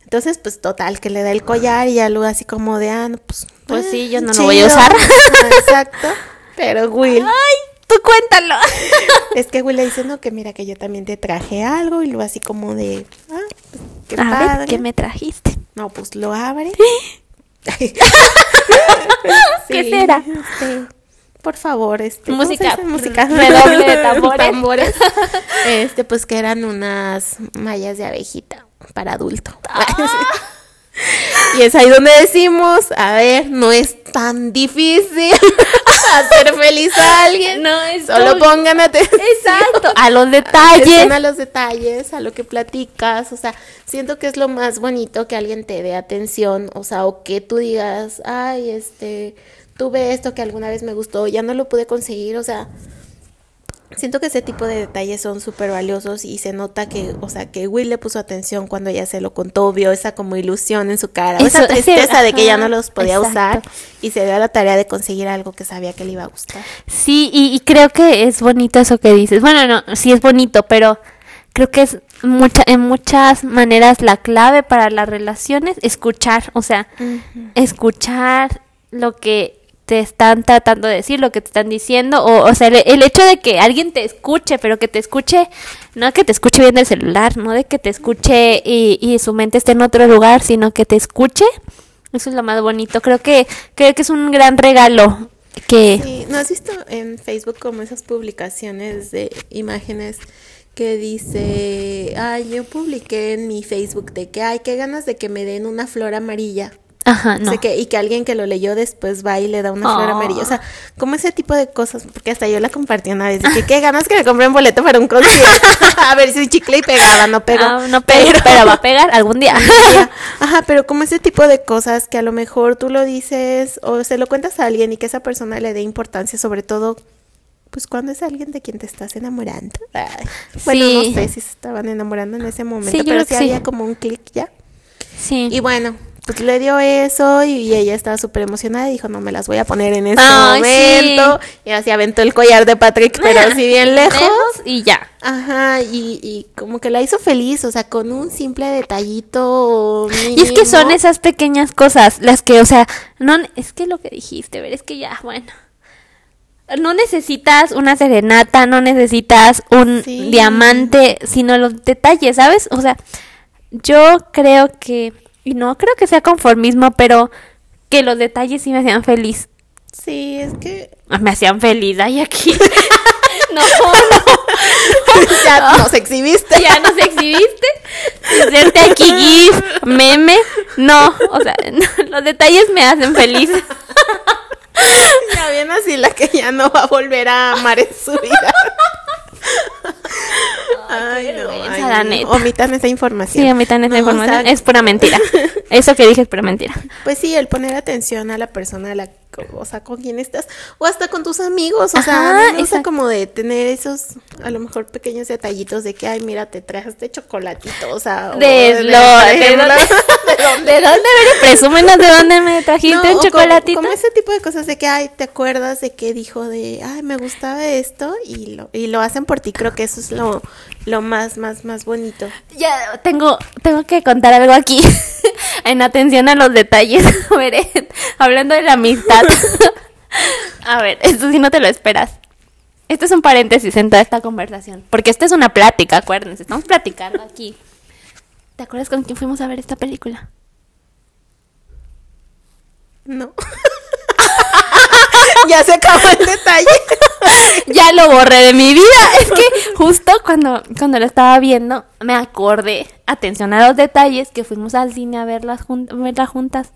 Entonces, pues total, que le da el collar y algo así como de, ah, pues. Pues sí, yo no lo voy a usar. Exacto. Pero Will. ¡Ay! Tú cuéntalo. Es que Will le dice, no, que mira que yo también te traje algo y lo así como de, ah, pues, qué padre. ¿qué me trajiste? No, pues lo abre. ¿Qué será? Este, por favor, este. Música. Música. Redoble de tambores. tambores. Este, pues que eran unas mallas de abejita para adulto. Ah. y es ahí donde decimos, a ver, no es tan difícil hacer feliz a alguien. No es Solo pongan atención. Exacto, a los detalles. A los detalles, a lo que platicas. O sea, siento que es lo más bonito que alguien te dé atención. O sea, o que tú digas, ay, este, tuve esto que alguna vez me gustó, ya no lo pude conseguir. O sea, Siento que ese tipo de detalles son súper valiosos y se nota que, o sea, que Will le puso atención cuando ella se lo contó, vio esa como ilusión en su cara, esa tristeza de que ya no los podía usar y se dio a la tarea de conseguir algo que sabía que le iba a gustar. Sí, y, creo que es bonito eso que dices. Bueno, no, sí es bonito, pero creo que es mucha, en muchas maneras la clave para las relaciones escuchar, o sea, escuchar lo que te están tratando de decir, lo que te están diciendo, o, o sea, el, hecho de que alguien te escuche, pero que te escuche, no que te escuche bien del celular, no de que te escuche y, y su mente esté en otro lugar, sino que te escuche, eso es lo más bonito, creo que, creo que es un gran regalo que... Sí, ¿no has visto en Facebook como esas publicaciones de imágenes que dice, ay, yo publiqué en mi Facebook de que, ay, qué ganas de que me den una flor amarilla? Ajá, no. que, y que alguien que lo leyó después va y le da una flor amarilla. O sea, como ese tipo de cosas, porque hasta yo la compartí una vez. que qué ganas que me compre un boleto para un concierto. a ver si un chicle y pegaba, no pegó. No, no pero, pero va a pegar algún día. Ajá, pero como ese tipo de cosas que a lo mejor tú lo dices o se lo cuentas a alguien y que esa persona le dé importancia, sobre todo pues cuando es alguien de quien te estás enamorando. bueno, no sé si se estaban enamorando en ese momento, pero sí había como un clic ya. Sí. Y bueno, pues le dio eso y ella estaba súper emocionada y dijo, no me las voy a poner en este momento. Y así aventó el collar de Patrick, pero así bien lejos. Y ya. Ajá, y, y, como que la hizo feliz, o sea, con un simple detallito. Y es que son esas pequeñas cosas, las que, o sea, no, es que lo que dijiste, ver, es que ya, bueno. No necesitas una serenata, no necesitas un diamante, sino los detalles, ¿sabes? O sea, yo creo que y no creo que sea conformismo, pero que los detalles sí me hacían feliz. Sí, es que... Ah, me hacían feliz, ay, aquí. no, no. Ya nos exhibiste. Ya nos exhibiste. Hacerte aquí GIF, meme. No, o sea, los detalles me hacen feliz. Ya viene así la que ya no va a volver a amar en su vida. Ay, no, Omitan esa información. Sí, omitan esa información. es pura mentira. Eso que dije es pura mentira. Pues sí, el poner atención a la persona, a la o sea, con quién estás, o hasta con tus amigos, o sea, no como de tener esos, a lo mejor pequeños detallitos de que, ay, mira, te traes este chocolatito, o sea, de, lo, de, dónde, de dónde, presúmenos de dónde me trajiste un chocolatito. Como, ese tipo de cosas de que, ay, te acuerdas de que dijo de, ay, me gustaba esto y lo, y lo hacen por ti, creo que eso es lo, lo más, más, más bonito. Ya, tengo, tengo que contar algo aquí, en atención a los detalles, hablando de la amistad, A ver, esto sí no te lo esperas. Esto es un paréntesis en toda esta conversación. Porque esta es una plática, acuérdense. Estamos platicando aquí. ¿Te acuerdas con quién fuimos a ver esta película? No. ya se acabó el detalle. ya lo borré de mi vida. Es que justo cuando, cuando lo estaba viendo, me acordé, atención a los detalles, que fuimos al cine a verlas, verlas juntas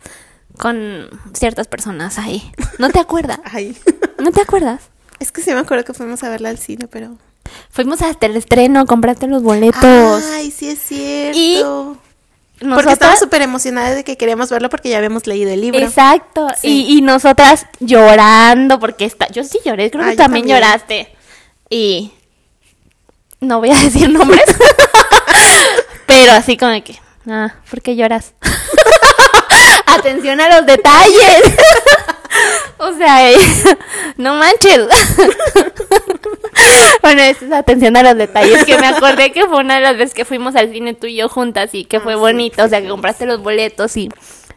con ciertas personas ahí. ¿No te acuerdas? Ay. ¿No te acuerdas? Es que sí me acuerdo que fuimos a verla al cine, pero... Fuimos hasta el estreno, compraste los boletos. Ay, sí es cierto. Porque estaba súper emocionada de que queríamos verlo porque ya habíamos leído el libro. Exacto. Y, nosotras llorando porque está... Yo sí lloré, creo que también, lloraste. Y... No voy a decir nombres. pero así como que... Ah, ¿por qué lloras? Atención a los detalles. o sea, no manches. bueno, es atención a los detalles. Que me acordé que fue una de las veces que fuimos al cine tú y yo juntas y que fue ah, bonito. o sea, que compraste los boletos y,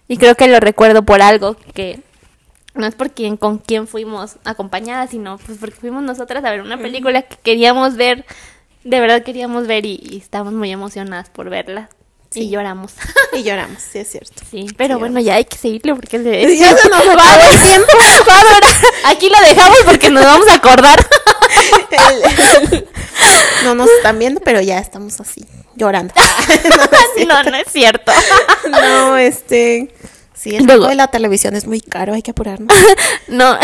y creo que lo recuerdo por algo que no es por quién, con quién fuimos acompañadas, sino pues porque fuimos nosotras a ver una película que queríamos ver, de verdad queríamos ver y, y estábamos muy emocionadas por verla. Y lloramos. Y lloramos, sí, es cierto. Sí, pero bueno, ya hay que seguirlo porque el ya se nos va a tiempo. Aquí lo dejamos porque nos vamos a acordar. no nos están viendo, pero ya estamos así, llorando. no, no, es cierto. no, este. Sí, el de la televisión es muy caro, hay que apurarnos. no.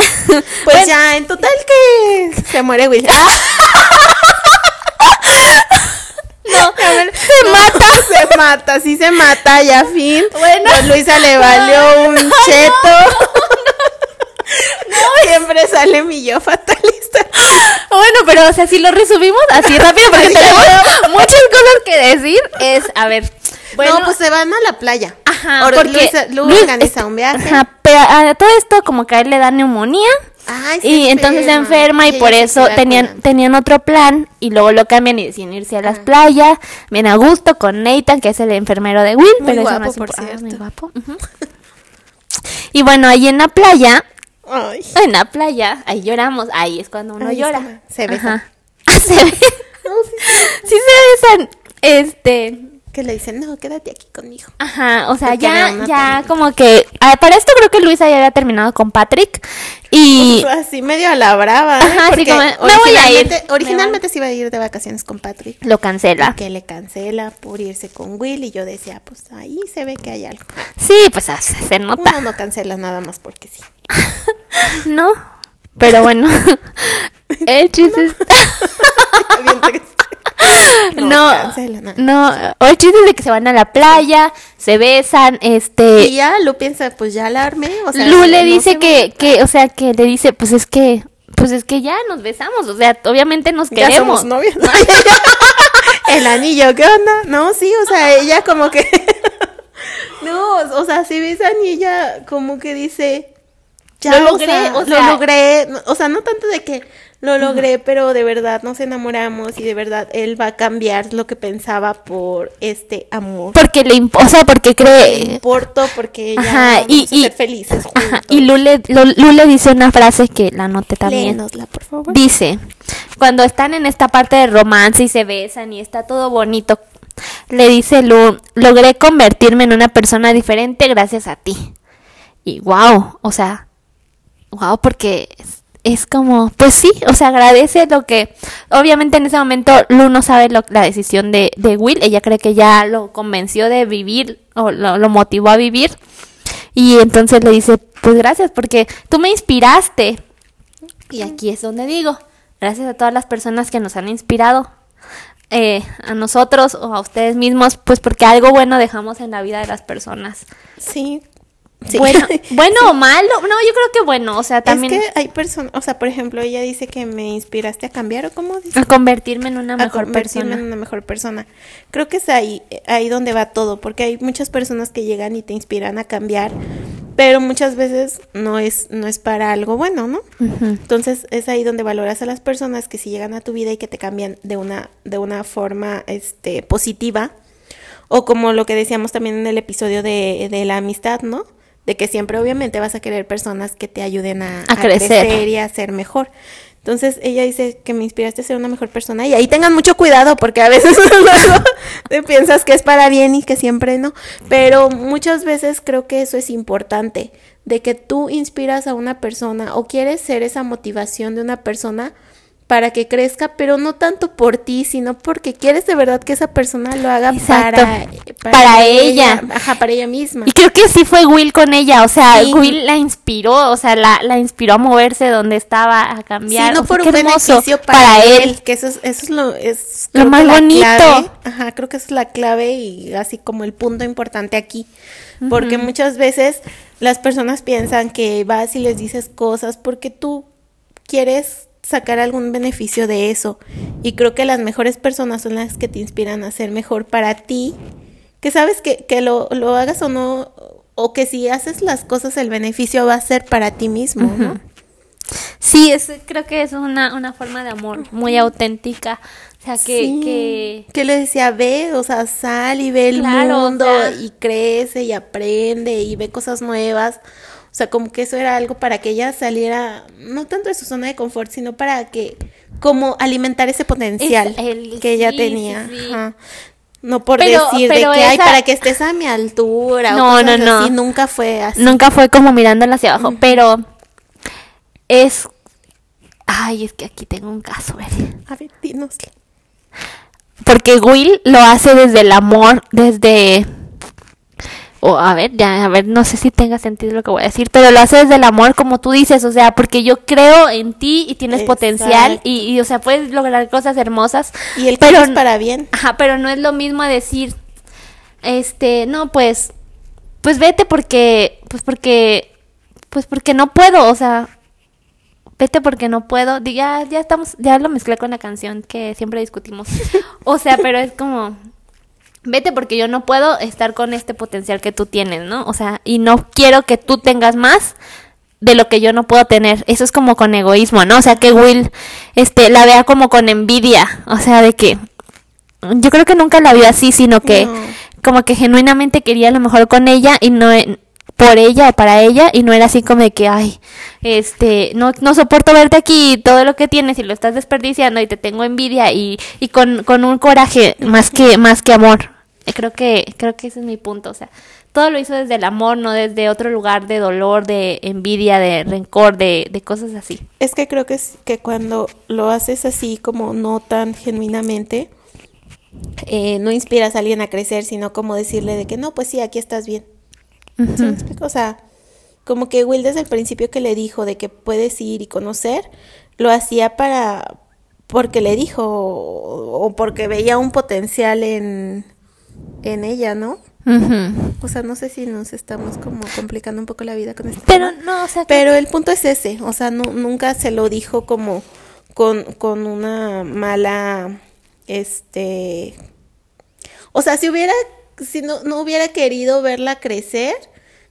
Pues ya, en total que se muere Will. No, se mata. Se mata, sí se mata, ya fin. Bueno. Pues Luisa le valió un cheto. No, siempre sale mi yo fatalista. Bueno, pero o sea, si lo resumimos así rápido, porque tenemos muchas cosas que decir, es, a ver. Bueno, no, pues se van a la playa. Ajá, porque Luis, organiza un viaje. Ajá, pero a todo esto como que a él le da neumonía y entonces se enferma y por eso tenían, tenían otro plan y luego lo cambian y deciden irse a las playas, bien a gusto con Nathan, que es el enfermero de Will, pero guapo, por ah, muy guapo. Y bueno, ahí en la playa, en la playa, ahí lloramos, ahí es cuando uno llora. Se besan. se besan. sí se besan. Este, que le dicen, no, quédate aquí conmigo. Ajá, o sea, ya, ya como que, ah, para esto creo que Luisa ya había terminado con Patrick y... así medio a la brava, ¿eh? Ajá, así como, me voy a ir. Originalmente se iba a ir de vacaciones con Patrick. Lo cancela. que le cancela por irse con Will y yo decía, pues ahí se ve que hay algo. Sí, pues se nota. Uno no cancela nada más porque sí. no, pero bueno, el chiste es... no, no, hoy chistes de que se van a la playa, se besan, este... Y ya Lu piensa, pues ya la armé, o sea... Lu le dice que, que, o sea, que le dice, pues es que, pues es que ya nos besamos, o sea, obviamente nos queremos. Ya somos novios. El anillo, ¿qué onda? No, sí, o sea, ella como que... no, o sea, si besan y ella como que dice... Ya, lo logré, o sea, lo logré, o sea, no tanto de que lo logré, pero de verdad nos enamoramos y de verdad él va a cambiar lo que pensaba por este amor. Porque le o sea, porque cree le importo porque ella ajá, y, ser felices juntos. y Lule, Lule dice una frase que la noté también. por favor. Dice, cuando están en esta parte de romance y se besan y está todo bonito, le dice Lu, logré convertirme en una persona diferente gracias a ti. Y wow, o sea, wow, porque es como, pues sí, o sea, agradece lo que, obviamente en ese momento Lu no sabe lo, la decisión de, de, Will, ella cree que ya lo convenció de vivir o lo, lo, motivó a vivir y entonces le dice, pues gracias porque tú me inspiraste. Y aquí es donde digo, gracias a todas las personas que nos han inspirado, eh, a nosotros o a ustedes mismos, pues porque algo bueno dejamos en la vida de las personas. Sí, bueno, bueno o malo, no, yo creo que bueno, o sea, también... Es que hay personas, o sea, por ejemplo, ella dice que me inspiraste a cambiar, ¿o cómo dice? A convertirme en una mejor persona. en una mejor persona. Creo que es ahí, ahí donde va todo, porque hay muchas personas que llegan y te inspiran a cambiar, pero muchas veces no es, no es para algo bueno, ¿no? Entonces, es ahí donde valoras a las personas que si llegan a tu vida y que te cambian de una, de una forma, este, positiva, o como lo que decíamos también en el episodio de, de la amistad, ¿no? De que siempre obviamente vas a querer personas que te ayuden a, crecer. y a ser mejor. Entonces ella dice que me inspiraste a ser una mejor persona y ahí tengan mucho cuidado porque a veces te piensas que es para bien y que siempre no, pero muchas veces creo que eso es importante de que tú inspiras a una persona o quieres ser esa motivación de una persona para que crezca, pero no tanto por ti, sino porque quieres de verdad que esa persona lo haga para, para, ella. Ajá, para ella misma. Y creo que sí fue Will con ella, o sea, Will la inspiró, o sea, la, la inspiró a moverse donde estaba, a cambiar. Sí, no por un beneficio para, él. Que eso es, eso es lo, es, lo más bonito. Ajá, creo que esa es la clave y así como el punto importante aquí. Porque muchas veces las personas piensan que vas y les dices cosas porque tú quieres sacar algún beneficio de eso. Y creo que las mejores personas son las que te inspiran a ser mejor para ti. Que sabes que, que lo, lo hagas o no, o que si haces las cosas el beneficio va a ser para ti mismo, ¿no? Sí, es, creo que es una, una forma de amor muy auténtica. O sea, que, que... le decía, ve, o sea, sal y ve el mundo y crece y aprende y ve cosas nuevas. O sea, como que eso era algo para que ella saliera, no tanto de su zona de confort, sino para que, como alimentar ese potencial que ella tenía. No por decir de que, hay para que estés a mi altura. No, no, no. Nunca fue así. Nunca fue como mirándola hacia abajo, pero es... Ay, es que aquí tengo un caso, A ver, dinosle. Porque Will lo hace desde el amor, desde o a ver, ya, a ver, no sé si tenga sentido lo que voy a decir, pero lo haces del amor como tú dices, o sea, porque yo creo en ti y tienes potencial y, o sea, puedes lograr cosas hermosas. Y el pero es para bien. Ajá, pero no es lo mismo decir, este, no, pues, pues vete porque, pues porque, pues porque no puedo, o sea, vete porque no puedo. Ya, ya estamos, ya lo mezclé con la canción que siempre discutimos. o sea, pero es como, vete porque yo no puedo estar con este potencial que tú tienes, ¿no? O sea, y no quiero que tú tengas más de lo que yo no puedo tener. Eso es como con egoísmo, ¿no? O sea, que Will este la vea como con envidia, o sea, de que yo creo que nunca la vio así, sino que como que genuinamente quería lo mejor con ella y no por ella o para ella y no era así como de que ay este no, no soporto verte aquí todo lo que tienes y lo estás desperdiciando y te tengo envidia y, y con, con un coraje más que más que amor Creo que, creo que ese es mi punto, o sea, todo lo hizo desde el amor, no desde otro lugar de dolor, de envidia, de rencor, de, de cosas así. Es que creo que, es, que cuando lo haces así como no tan genuinamente, eh, no inspiras a alguien a crecer, sino como decirle de que no, pues sí, aquí estás bien. O sea, como que Will desde el principio que le dijo de que puedes ir y conocer, lo hacía para porque le dijo o porque veía un potencial en en ella, ¿no? O sea, no sé si nos estamos como complicando un poco la vida con esto. Pero no, o sea, pero el punto es ese, o sea, no, nunca se lo dijo como con, con una mala, este, o sea, si hubiera, si no, no hubiera querido verla crecer,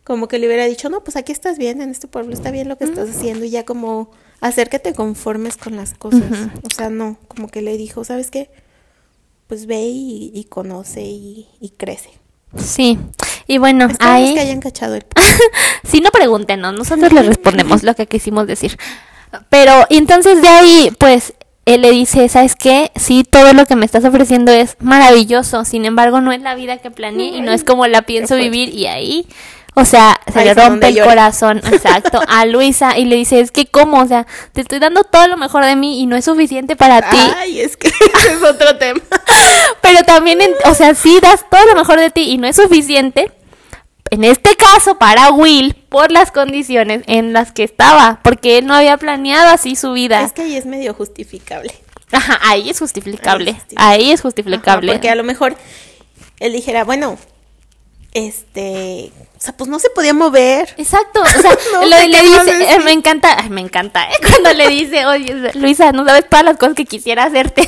como que le hubiera dicho, no, pues aquí estás bien, en este pueblo está bien lo que estás haciendo y ya como hacer que te conformes con las cosas. O sea, no, como que le dijo, ¿sabes qué? Pues ve y, conoce y, crece. Sí, y bueno, ahí... que hayan cachado el... sí, no pregúntenos, nosotros le respondemos lo que quisimos decir. Pero, y entonces de ahí, pues, él le dice, ¿sabes qué? Sí, todo lo que me estás ofreciendo es maravilloso, sin embargo, no es la vida que planeé y no es como la pienso vivir y ahí o sea, se le rompe el corazón, exacto, a Luisa y le dice, es que cómo, o sea, te estoy dando todo lo mejor de mí y no es suficiente para ti. Ay, es que ese es otro tema. Pero también, o sea, sí das todo lo mejor de ti y no es suficiente. En este caso, para Will, por las condiciones en las que estaba, porque él no había planeado así su vida. Es que ahí es medio justificable. Ajá, ahí es justificable. Ahí es justificable. porque a lo mejor él dijera, bueno, este, o sea, pues no se podía mover. Exacto, o sea, le dice, eh, me encanta, me encanta, ¿eh? cuando le dice, oye, Luisa, no sabes todas las cosas que quisiera hacerte.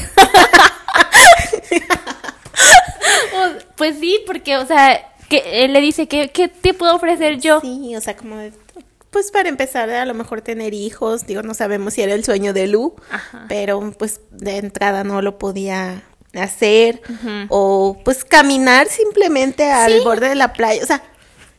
pues sí, porque, o sea, que él le dice, ¿qué, ¿qué te puedo ofrecer yo? Sí, o sea, como, pues para empezar, a lo mejor tener hijos, digo, no sabemos si era el sueño de Lu, pero pues de entrada no lo podía hacer o pues caminar simplemente al borde de la playa, o sea,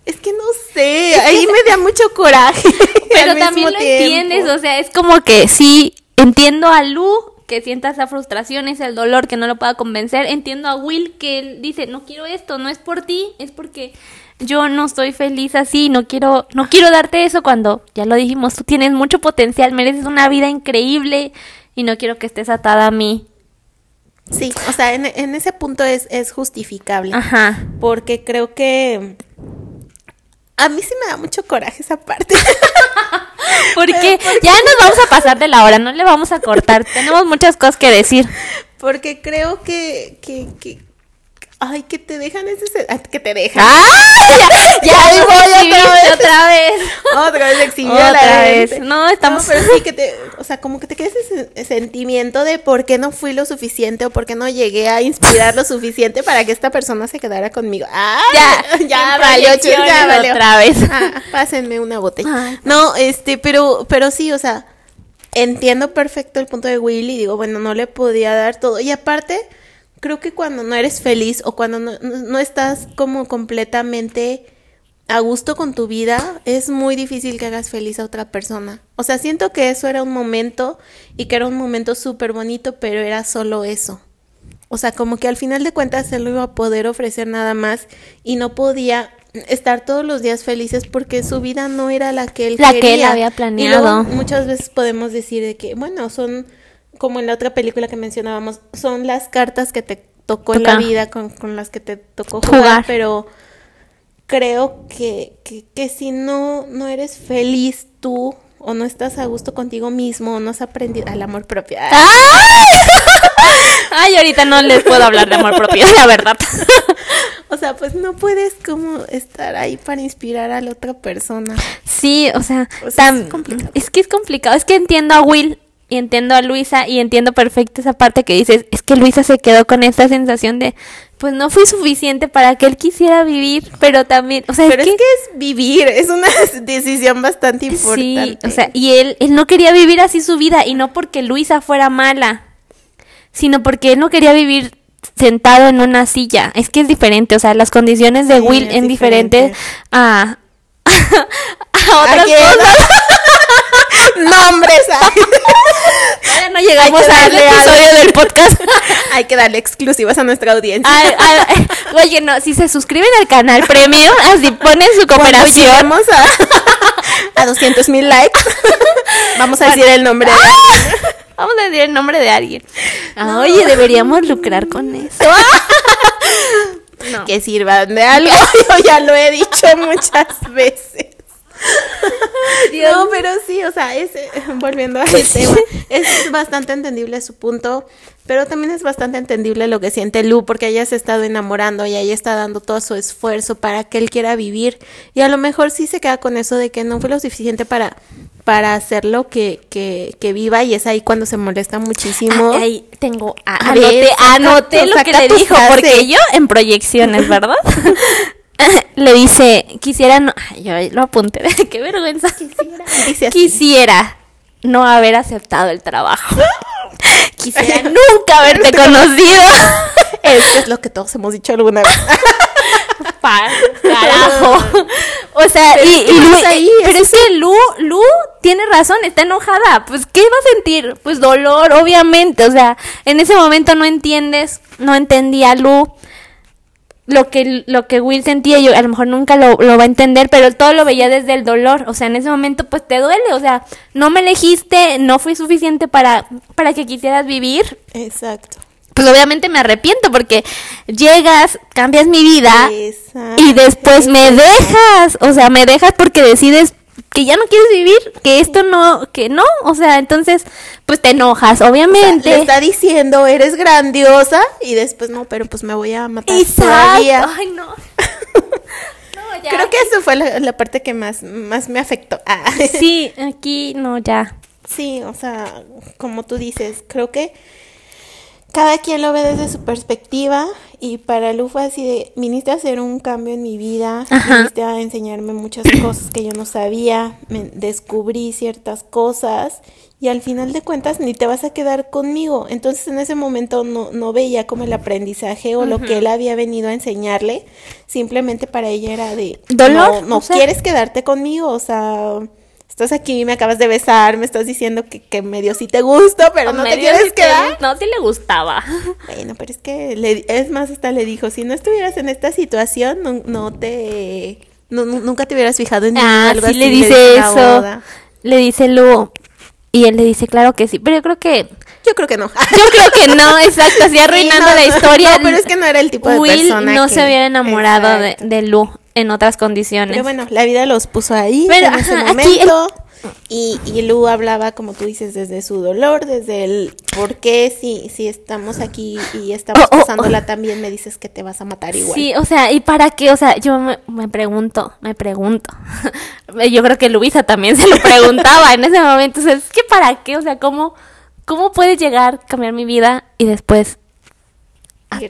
es que no sé, ahí me da mucho coraje. Pero también lo entiendes, o sea, es como que sí entiendo a Lu que sienta esa frustración, ese el dolor, que no lo pueda convencer. Entiendo a Will que él dice, no quiero esto, no es por ti, es porque yo no estoy feliz así, no quiero, no quiero darte eso cuando, ya lo dijimos, tú tienes mucho potencial, mereces una vida increíble y no quiero que estés atada a mí. Sí, o sea, en, en ese punto es, es justificable. Ajá. Porque creo que a mí sí me da mucho coraje esa parte. Porque ya nos vamos a pasar de la hora, no le vamos a cortar. Tenemos muchas cosas que decir. Porque creo que, que, que Ay, que te dejan ese... que te dejan. ¡Ah! Ya, ya voy otra vez. Otra vez. Otra vez exhibió otra vez. No, estamos... pero sí que te... O sea, como que te queda ese sentimiento de por qué no fui lo suficiente o por qué no llegué a inspirar lo suficiente para que esta persona se quedara conmigo. ¡Ah! Ya, ya valió, ya valió. Otra vez. Ah, pásenme una botella. no, este, pero, pero sí, o sea, entiendo perfecto el punto de Willy y digo, bueno, no le podía dar todo. Y aparte creo que cuando no eres feliz o cuando no, estás como completamente a gusto con tu vida, es muy difícil que hagas feliz a otra persona. O sea, siento que eso era un momento y que era un momento súper bonito, pero era solo eso. O sea, como que al final de cuentas él no iba a poder ofrecer nada más y no podía estar todos los días felices porque su vida no era la que él la quería. que él había planeado. Y muchas veces podemos decir de que, bueno, son como en la otra película que mencionábamos, son las cartas que te tocó en la vida con, las que te tocó jugar, pero creo que, que, si no, no eres feliz tú o no estás a gusto contigo mismo o no has aprendido al amor propio. ¡Ay! ahorita no les puedo hablar de amor propio, la verdad. o sea, pues no puedes como estar ahí para inspirar a la otra persona. Sí, o sea, es que es complicado. Es que entiendo a Will y entiendo a Luisa y entiendo perfecto esa parte que dices, es que Luisa se quedó con esta sensación de, pues no fui suficiente para que él quisiera vivir, pero también, o sea, pero es que, es, vivir, es una decisión bastante importante. Sí, o sea, y él, él no quería vivir así su vida y no porque Luisa fuera mala, sino porque él no quería vivir sentado en una silla. Es que es diferente, o sea, las condiciones de Will es, diferente a, a otras cosas. Nombres. No llegamos al episodio del podcast. Hay que darle exclusivas a nuestra audiencia. oye, no, si se suscriben al canal premium, así ponen su cooperación. Vamos a, a 200 mil likes. Vamos a decir el nombre de alguien. Vamos a decir el nombre de alguien. Oye, deberíamos lucrar con eso. Que sirvan de algo. Yo ya lo he dicho muchas veces. no, pero sí, o sea, es, eh, volviendo al tema, es bastante entendible su punto, pero también es bastante entendible lo que siente Lu, porque ella se ha estado enamorando y ella está dando todo su esfuerzo para que él quiera vivir, y a lo mejor sí se queda con eso de que no fue lo suficiente para para hacerlo que, que, que viva y es ahí cuando se molesta muchísimo. ahí tengo, a, anoté, lo que le dijo, porque yo en proyecciones, ¿verdad? le dice, quisiera no, yo lo apunté, qué vergüenza. Quisiera, quisiera no haber aceptado el trabajo. Quisiera nunca haberte conocido. Eso es lo que todos hemos dicho alguna vez. carajo. O sea, y, ahí, pero es que Lu, Lu tiene razón, está enojada. Pues, ¿qué va a sentir? Pues dolor, obviamente. O sea, en ese momento no entiendes, no entendía Lu lo que, lo que Will sentía, yo a lo mejor nunca lo, va a entender, pero todo lo veía desde el dolor, o sea, en ese momento pues te duele, o sea, no me elegiste, no fui suficiente para, para que quisieras vivir. Exacto. Pues obviamente me arrepiento porque llegas, cambias mi vida y después me dejas, o sea, me dejas porque decides que ya no quieres vivir, que esto no, que no, o sea, entonces, pues te enojas, obviamente. le está diciendo, eres grandiosa, y después, no, pero pues me voy a matar todavía. Ay, no. Creo que eso fue la, parte que más, más me afectó. Ah. Sí, aquí no, ya. Sí, o sea, como tú dices, creo que cada quien lo ve desde su perspectiva y para Lu fue así de, viniste a hacer un cambio en mi vida, viniste a enseñarme muchas cosas que yo no sabía, me descubrí ciertas cosas y al final de cuentas ni te vas a quedar conmigo. Entonces en ese momento no, no veía como el aprendizaje o lo que él había venido a enseñarle, simplemente para ella era de, dolor. No, no quieres quedarte conmigo, o sea estás aquí, me acabas de besar, me estás diciendo que, que medio sí te gusto, pero no te quieres quedar. No, sí le gustaba. Bueno, pero es que le, es más, hasta le dijo, si no estuvieras en esta situación, no, no te... nunca te hubieras fijado en ah, algo sí le dice eso. Le dice Lu. Y él le dice, claro que sí, pero yo creo que... Yo creo que no. Yo creo que no, exacto, así arruinando la historia. No, pero es que no era el tipo de Will persona no se hubiera enamorado de, de, Lu en otras condiciones. Pero bueno, la vida los puso ahí en ese momento. Y, y Lu hablaba, como tú dices, desde su dolor, desde el por qué si, si estamos aquí y estamos oh, oh, pasándola también, me dices que te vas a matar igual. Sí, o sea, ¿y para qué? O sea, yo me, me pregunto, me pregunto. yo creo que Luisa también se lo preguntaba en ese momento. O sea, es que para qué? O sea, ¿cómo, cómo puedes llegar, cambiar mi vida y después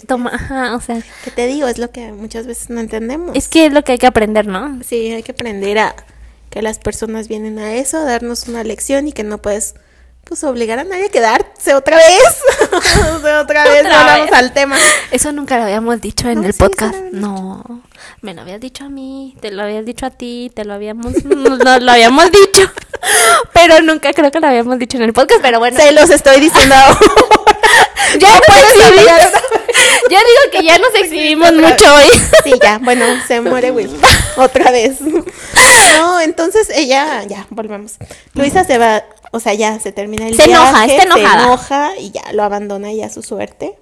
toma, ajá, o sea. ¿Qué te digo? Es lo que muchas veces no entendemos. Es que es lo que hay que aprender, ¿no? Sí, hay que aprender a que las personas vienen a eso, a darnos una lección y que no puedes pues obligar a nadie a quedarse otra vez. otra vez vamos al tema. Eso nunca lo habíamos dicho en el podcast. No, me lo habías dicho a mí, te lo habías dicho a ti, te lo habíamos, no, lo habíamos dicho. Pero nunca creo que lo habíamos dicho en el podcast, pero bueno. Se los estoy diciendo ahora. ya Ya digo que ya nos exhibimos mucho hoy. Sí, ya, bueno, se muere Will. Otra vez. No, entonces ella, ya, volvemos. Luisa se va, o sea, ya se termina el se viaje. Enoja, está enojada. Se enoja y ya lo abandona ya a su suerte.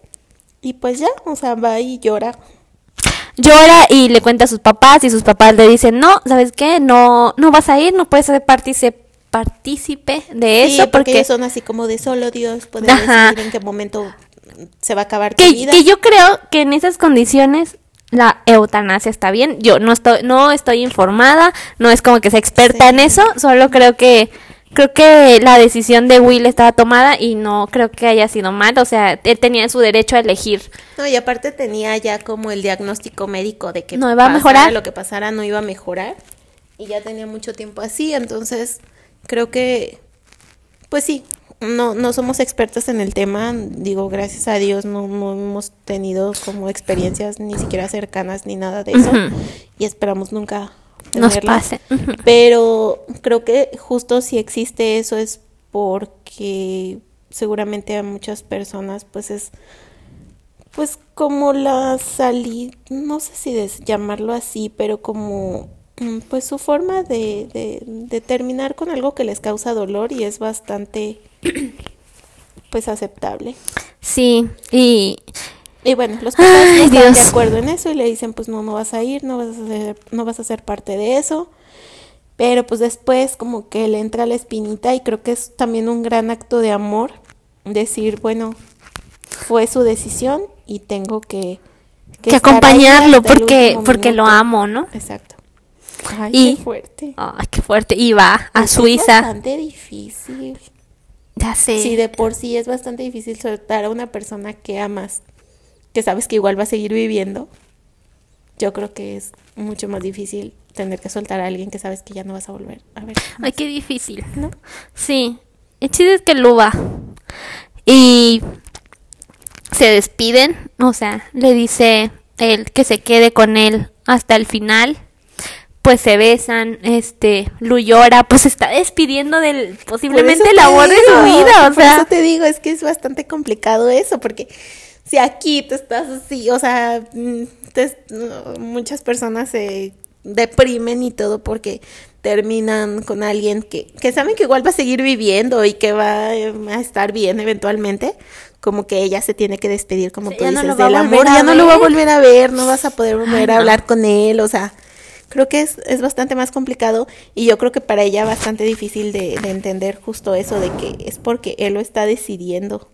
Y pues ya, o sea, va y llora. Llora y le cuenta a sus papás y sus papás le dicen, no, ¿sabes qué? No, no vas a ir, no puedes ser partícipe partícipe de eso porque, son así como de solo Dios puede decidir en qué momento se va a acabar tu vida. Que yo creo que en esas condiciones la eutanasia está bien. Yo no estoy, no estoy informada, no es como que sea experta en eso, solo creo que creo que la decisión de Will estaba tomada y no creo que haya sido mal, o sea, él tenía su derecho a elegir. No, y aparte tenía ya como el diagnóstico médico de que no iba a mejorar, lo que pasara no iba a mejorar y ya tenía mucho tiempo así, entonces creo que pues sí, no, no somos expertos en el tema, digo, gracias a Dios no, no hemos tenido como experiencias ni siquiera cercanas ni nada de eso y esperamos nunca nos pase. Pero creo que justo si existe eso es porque seguramente a muchas personas pues es pues como la salida, no sé si llamarlo así, pero como pues su forma de, de, de terminar con algo que les causa dolor y es bastante pues aceptable. Sí, y... Y bueno, los papás no están de acuerdo en eso y le dicen, pues no, no vas a ir, no vas a ser, no vas a ser parte de eso. Pero pues después como que le entra la espinita y creo que es también un gran acto de amor decir, bueno, fue su decisión y tengo que... Que, acompañarlo porque, porque lo amo, ¿no? Exacto. Ay, qué fuerte. Ay, qué fuerte. Y va a Suiza. Es bastante difícil. Ya sé. Sí, de por sí es bastante difícil soltar a una persona que amas, que sabes que igual va a seguir viviendo. Yo creo que es mucho más difícil tener que soltar a alguien que sabes que ya no vas a volver a ver. Ay, qué difícil. ¿No? Sí. El chiste es que lo va. Y se despiden. O sea, le dice él que se quede con él hasta el final pues se besan, este, Lu llora, pues se está despidiendo del posiblemente el amor de su vida, o por eso te digo, es que es bastante complicado eso, porque si aquí te estás así, o sea, mm, muchas personas se deprimen y todo porque terminan con alguien que, que saben que igual va a seguir viviendo y que va a estar bien eventualmente, como que ella se tiene que despedir, como tú dices, del amor, ya no lo va a volver a ver, no vas a poder volver a hablar con él, o sea, creo que es, es bastante más complicado y yo creo que para ella bastante difícil de, de entender justo eso, de que es porque él lo está decidiendo.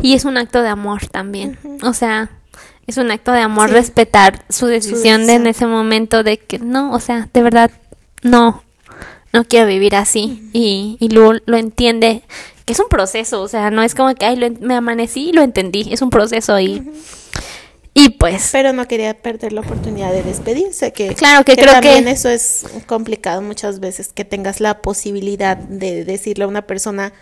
Y es un acto de amor también, o sea, es un acto de amor respetar su decisión, de en ese momento de que no, o sea, de verdad, no, no quiero vivir así. Y, y lo, lo entiende, que es un proceso, o sea, no es como que, ay, me amanecí y lo entendí, es un proceso y... Y pues. Pero no quería perder la oportunidad de despedirse, que. Claro, que, creo también eso es complicado muchas veces, que tengas la posibilidad de decirle a una persona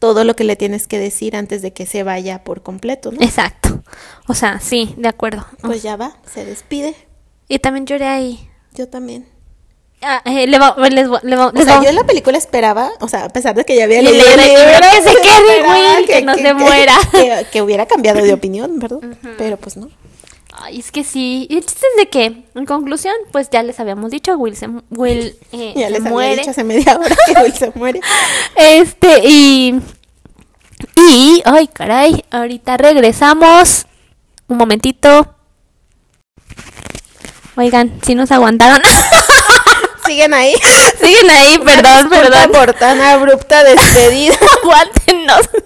todo lo que le tienes que decir antes de que se vaya por completo, ¿no? Exacto. O sea, sí, de acuerdo. Pues ya va, se despide. Y también lloré ahí. Yo también. Ah, eh, le va, les, va, le va, o sea, yo en la película esperaba, o sea, a pesar de que ya había leído el libro, que se quede Will, que, no se muera. Que, hubiera cambiado de opinión, ¿verdad? Pero pues no. Ay, es que sí. Y el chiste es de que, en conclusión, pues ya les habíamos dicho, Will se, Will, eh, ya se les muere. Había dicho hace media hora que Will se muere. este, y... Y, ay, caray, ahorita regresamos. Un momentito. Oigan, si nos aguantaron. Siguen ahí. Siguen ahí, perdón, perdón. Por tan abrupta despedida. Aguántenos.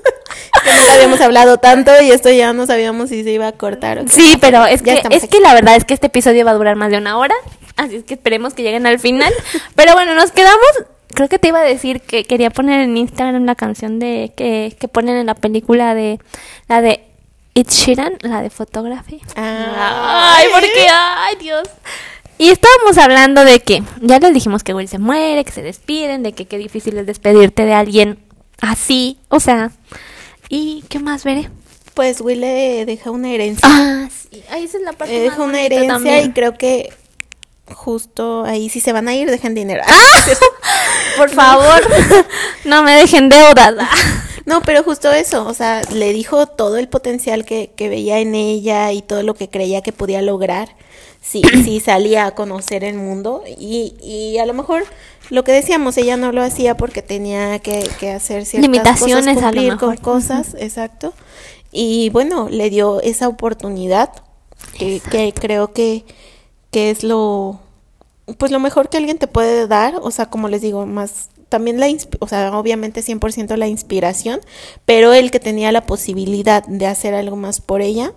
Que no habíamos hablado tanto y esto ya no sabíamos si se iba a cortar Sí, pero es que, es que la verdad es que este episodio va a durar más de una hora. Así es que esperemos que lleguen al final. pero bueno, nos quedamos. Creo que te iba a decir que quería poner en Instagram la canción de que, que ponen en la película de la de It's Sheeran, la de Photography. Ah. Ay, porque, ay, Dios. Y estábamos hablando de que ya les dijimos que Will se muere, que se despiden, de que qué difícil es despedirte de alguien así. O sea, ¿y qué más veré? Pues Will le deja una herencia. Ah, sí. Ahí esa es la parte Le deja una herencia y creo que justo ahí si se van a ir dejen dinero. ¡Ah! Por favor, no me dejen deudas. No, pero justo eso, o sea, le dijo todo el potencial que, que veía en ella y todo lo que creía que podía lograr si, si salía a conocer el mundo y, y a lo mejor lo que decíamos, ella no lo hacía porque tenía que, que hacer ciertas limitaciones cosas, cumplir a lo mejor. con cosas, exacto. Y bueno, le dio esa oportunidad que, que creo que, que es lo pues lo mejor que alguien te puede dar, o sea, como les digo, más también la, o sea, obviamente 100% la inspiración, pero el que tenía la posibilidad de hacer algo más por ella,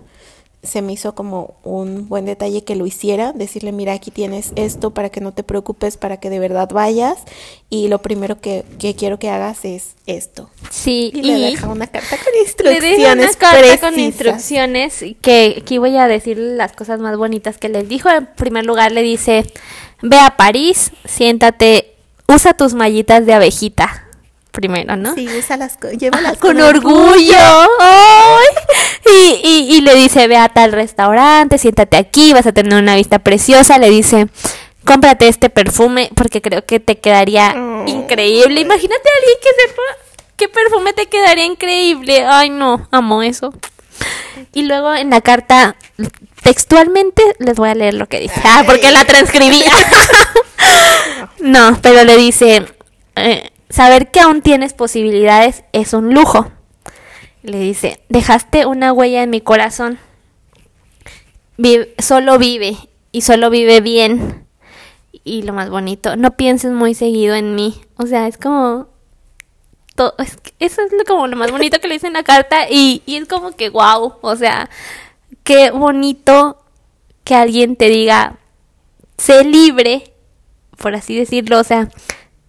se me hizo como un buen detalle que lo hiciera, decirle, mira, aquí tienes esto para que no te preocupes, para que de verdad vayas, y lo primero que, que quiero que hagas es esto. Sí, y, le deja una carta con le instrucciones. deja una carta con instrucciones que aquí voy a decir las cosas más bonitas que les dijo. En primer lugar le dice, ve a París, siéntate, usa tus mallitas de abejita. Primero, ¿no? Sí, úsalas, con- llévalas Ah, con orgullo. Ay. Y, y, y le dice, ve a tal restaurante, siéntate aquí, vas a tener una vista preciosa. Le dice, cómprate este perfume porque creo que te quedaría Oh. increíble. Imagínate a alguien que sepa qué perfume te quedaría increíble. Ay, no, amo eso. Y luego en la carta, textualmente, les voy a leer lo que dice. Ah, porque la transcribí. no, pero le dice, eh, saber que aún tienes posibilidades es un lujo. Le dice, dejaste una huella en mi corazón. Vive- solo vive y solo vive bien. Y lo más bonito, no pienses muy seguido en mí. O sea, es como... to- es eso es lo, como lo más bonito que le dice en la carta y, y es como que wow, o sea, qué bonito que alguien te diga, sé libre, por así decirlo, o sea,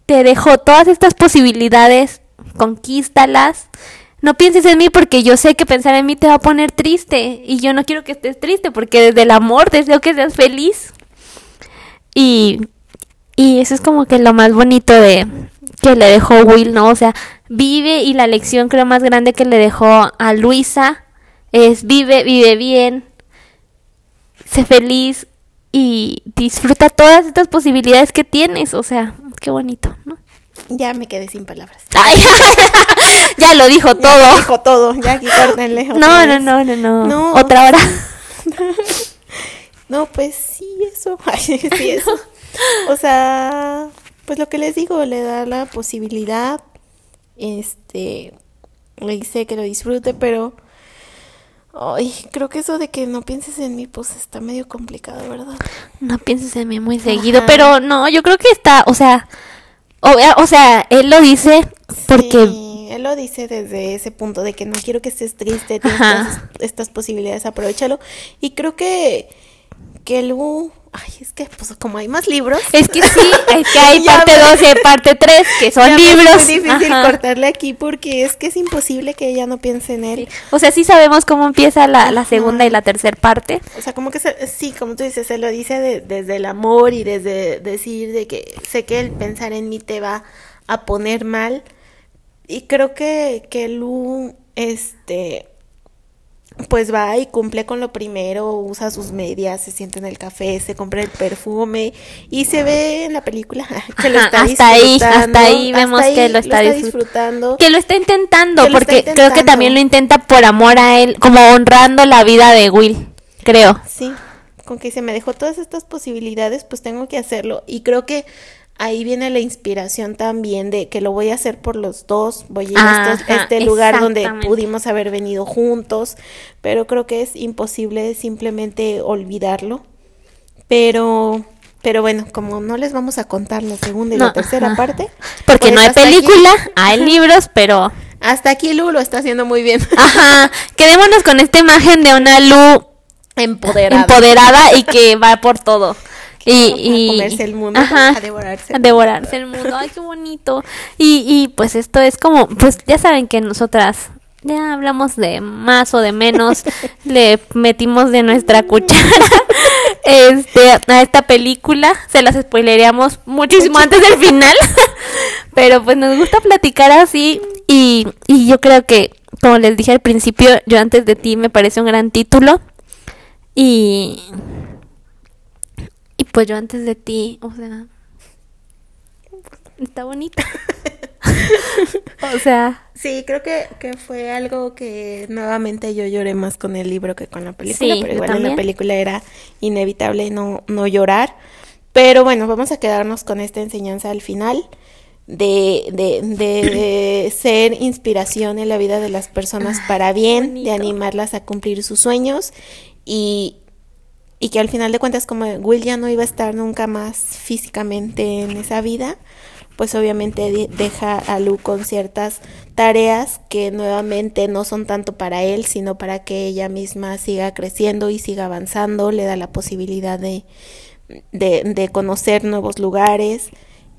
te dejo todas estas posibilidades, conquístalas. No pienses en mí porque yo sé que pensar en mí te va a poner triste y yo no quiero que estés triste porque desde el amor deseo que seas feliz. Y, y eso es como que lo más bonito de que le dejó Will, ¿no? O sea, vive y la lección creo más grande que le dejó a Luisa es vive, vive bien, sé feliz y disfruta todas estas posibilidades que tienes. O sea, qué bonito, ¿no? Ya me quedé sin palabras. Ay, ya lo dijo Ya todo. dijo todo, ya aquí córtenle. No, no, no, no, no. No. Otra hora. No, pues sí, eso. Sí, eso. O sea, pues lo que les digo, le da la posibilidad. Este, le dice que lo disfrute, pero. Ay, creo que eso de que no pienses en mí, pues está medio complicado, ¿verdad? No pienses en mí muy seguido, Ajá. pero no, yo creo que está, o sea, obvia- o sea, él lo dice porque Sí, él lo dice desde ese punto de que no quiero que estés triste, tienes estas posibilidades, aprovechalo. Y creo que, que Lu, ay, es que pues como hay más libros. es que sí, es que hay parte me- 2 y parte 3 que son ya me es libros. muy difícil Ajá. cortarle aquí porque es que es imposible que ella no piense en él. O sea, sí sabemos cómo empieza la, la segunda y la tercera parte. O sea, como que se- sí, como tú dices, se lo dice de- desde el amor y desde decir de que sé que el pensar en mí te va a poner mal. Y creo que, que Lu, este, pues va y cumple con lo primero, usa sus medias, se siente en el café, se compra el perfume y se ve en la película que lo está hasta ahí, hasta ahí vemos que lo está, disfrutando, que lo está intentando, porque creo que también lo intenta por amor a él, como honrando la vida de Will, creo. Sí, con que se me dejó todas estas posibilidades, pues tengo que hacerlo. Y creo que ahí viene la inspiración también de que lo voy a hacer por los dos, voy a ir a, este lugar donde pudimos haber venido juntos, pero creo que es imposible simplemente olvidarlo. Pero pero bueno, como no les vamos a contar la segunda y la tercera parte, porque no hay película, hay libros, pero hasta aquí Lu lo está haciendo muy bien. Ajá, quedémonos con esta imagen de una Lu empoderada, empoderada y que va por todo. Y, a comerse el mundo, a devorarse. A devorarse el mundo, ay, qué bonito. Y, y pues esto es como, pues ya saben que nosotras ya hablamos de más o de menos, le metimos de nuestra cuchara este, a esta película, se las spoileríamos muchísimo antes del final, pero pues nos gusta platicar así. Y, y yo creo que, como les dije al principio, yo antes de ti me parece un gran título. Y y pues yo antes de ti, o sea, está bonita. o sea. Sí, creo que, que, fue algo que nuevamente yo lloré más con el libro que con la película, pero igual en la película era inevitable no, no llorar. Pero bueno, vamos a quedarnos con esta enseñanza al final. De, de, de, ser inspiración en la vida de las personas ah, para bien, de animarlas a cumplir sus sueños y, y que al final de cuentas como Will ya no iba a estar nunca más físicamente en esa vida, pues obviamente deja a Lu con ciertas tareas que nuevamente no son tanto para él, sino para que ella misma siga creciendo y siga avanzando, le da la posibilidad de, de, conocer nuevos lugares,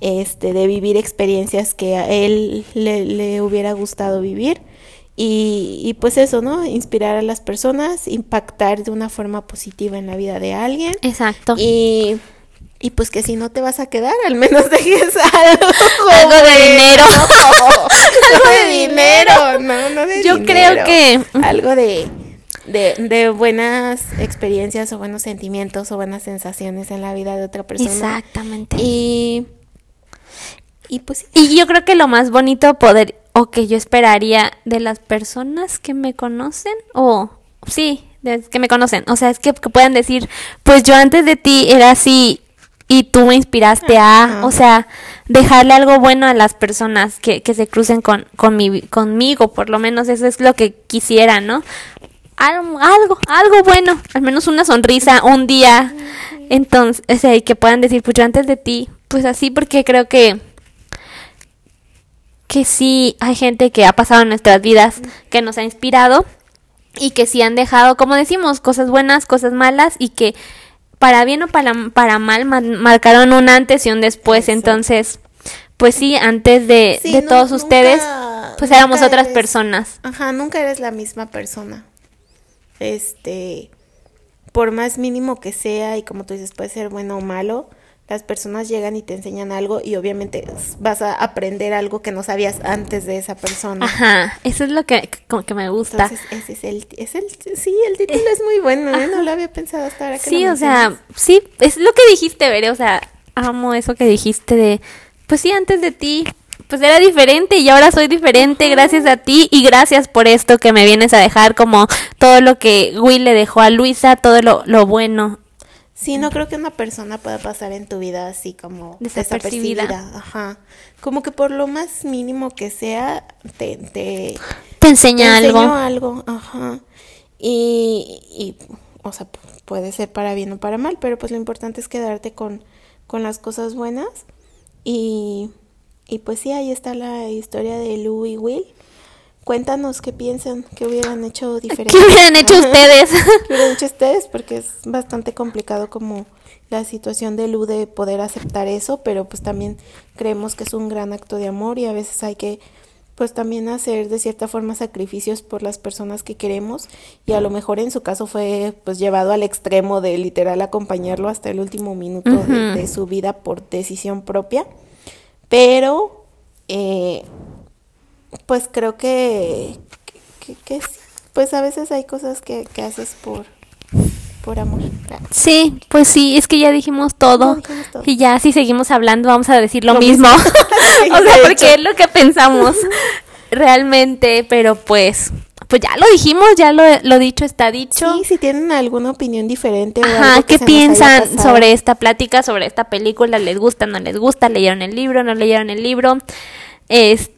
este, de vivir experiencias que a él le hubiera gustado vivir y, pues eso, ¿no? Inspirar a las personas, impactar de una forma positiva en la vida de alguien. Exacto. Y, y pues que si no te vas a quedar, al menos dejes algo. algo de dinero. algo de dinero, no, no de Yo creo que... Algo de, de, de buenas experiencias o buenos sentimientos o buenas sensaciones en la vida de otra persona. Exactamente. Y... Y pues... Y yo creo que lo más bonito poder o que yo esperaría de las personas que me conocen o sí, que me conocen. O sea, es que, puedan decir, pues yo antes de ti era así y tú me inspiraste a, o sea, dejarle algo bueno a las personas que, que se crucen con, con mi, conmigo, por lo menos eso es lo que quisiera, ¿no? Algo, algo, algo bueno, al menos una sonrisa, un día. Entonces, o sea, y que puedan decir, pues yo antes de ti, pues así, porque creo que que sí hay gente que ha pasado en nuestras vidas que nos ha inspirado y que sí han dejado, como decimos, cosas buenas, cosas malas y que para bien o para, para mal marcaron un antes y un después. Entonces, pues sí, antes de, de todos ustedes, pues éramos otras personas. Ajá, nunca eres la misma persona. Este, por más mínimo que sea y como tú dices, puede ser bueno o malo, las personas llegan y te enseñan algo y obviamente vas a aprender algo que no sabías antes de esa persona. Ajá, eso es lo que, como que me gusta. Entonces, ese es el, es el sí, el título es muy bueno, ¿eh? no lo había pensado hasta ahora que Sí, o sea, sí, es lo que dijiste, Veré, o sea, amo eso que dijiste de, pues sí, antes de ti, pues era diferente y ahora soy diferente gracias a ti y gracias por esto que me vienes a dejar como todo lo que Will le dejó a Luisa, todo lo, lo bueno Sí, no creo que una persona pueda pasar en tu vida así como desapercibida. Ajá. Como que por lo más mínimo que sea, te, te, te enseña algo. algo. Ajá. Y, y, o sea, puede ser para bien o para mal, pero pues lo importante es quedarte con, con las cosas buenas. Y, y pues sí, ahí está la historia de Lou y Will. Cuéntanos qué piensan, qué hubieran hecho diferente. ¿Qué hubieran hecho ustedes? ¿Qué hubieran hecho ustedes? Porque es bastante complicado como la situación de Lu de poder aceptar eso, pero pues también creemos que es un gran acto de amor y a veces hay que pues también hacer de cierta forma sacrificios por las personas que queremos y a lo mejor en su caso fue pues llevado al extremo de literal acompañarlo hasta el último minuto de, de, su vida por decisión propia, pero eh, pues creo que, que, pues a veces hay cosas que, que haces por, por amor. Sí, pues sí, es que ya dijimos todo, Y ya si seguimos hablando vamos a decir lo, mismo. o sea, porque es lo que pensamos realmente, pero pues pues ya lo dijimos, ya lo, lo dicho está dicho. Sí, si tienen alguna opinión diferente. Ajá, ¿qué piensan sobre esta plática, sobre esta película? ¿Les gusta, no les gusta? ¿Leyeron el libro, no leyeron el libro? Este,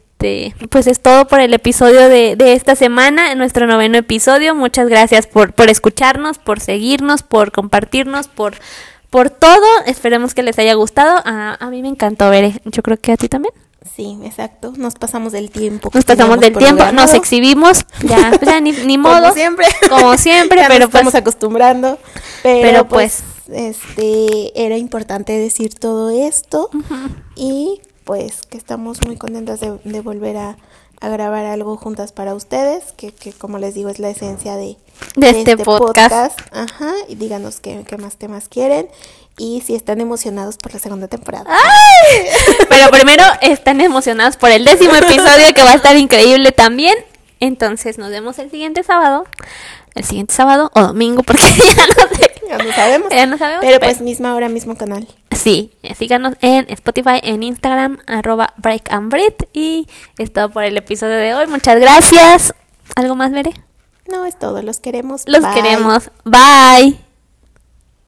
pues es todo por el episodio de, de esta semana, nuestro noveno episodio. Muchas gracias por, por escucharnos, por seguirnos, por compartirnos, por, por todo. Esperemos que les haya gustado. A, a mí me encantó ver, yo creo que a ti también. Sí, exacto. Nos pasamos del tiempo. Nos pasamos del tiempo, nos exhibimos, ya, pues ya ni, modo. Como siempre. Como siempre, pero nos estamos acostumbrando. Pero, pues, pues, este, era importante decir todo esto y pues que estamos muy contentas de, volver a, grabar algo juntas para ustedes, que, que, como les digo es la esencia de, de, este, este podcast. Ajá, y díganos qué, qué más temas quieren y si están emocionados por la segunda temporada. ¡Ay! Pero primero están emocionados por el décimo episodio que va a estar increíble también. Entonces nos vemos el siguiente sábado. El siguiente sábado o domingo, porque ya no sé. Ya no sabemos. Ya no sabemos. Pero, pues misma hora, mismo canal. Sí, síganos en Spotify, en Instagram, arroba Break and Breathe. Y es todo por el episodio de hoy. Muchas gracias. ¿Algo más, Veré? No, es todo. Los queremos. Los queremos. Bye.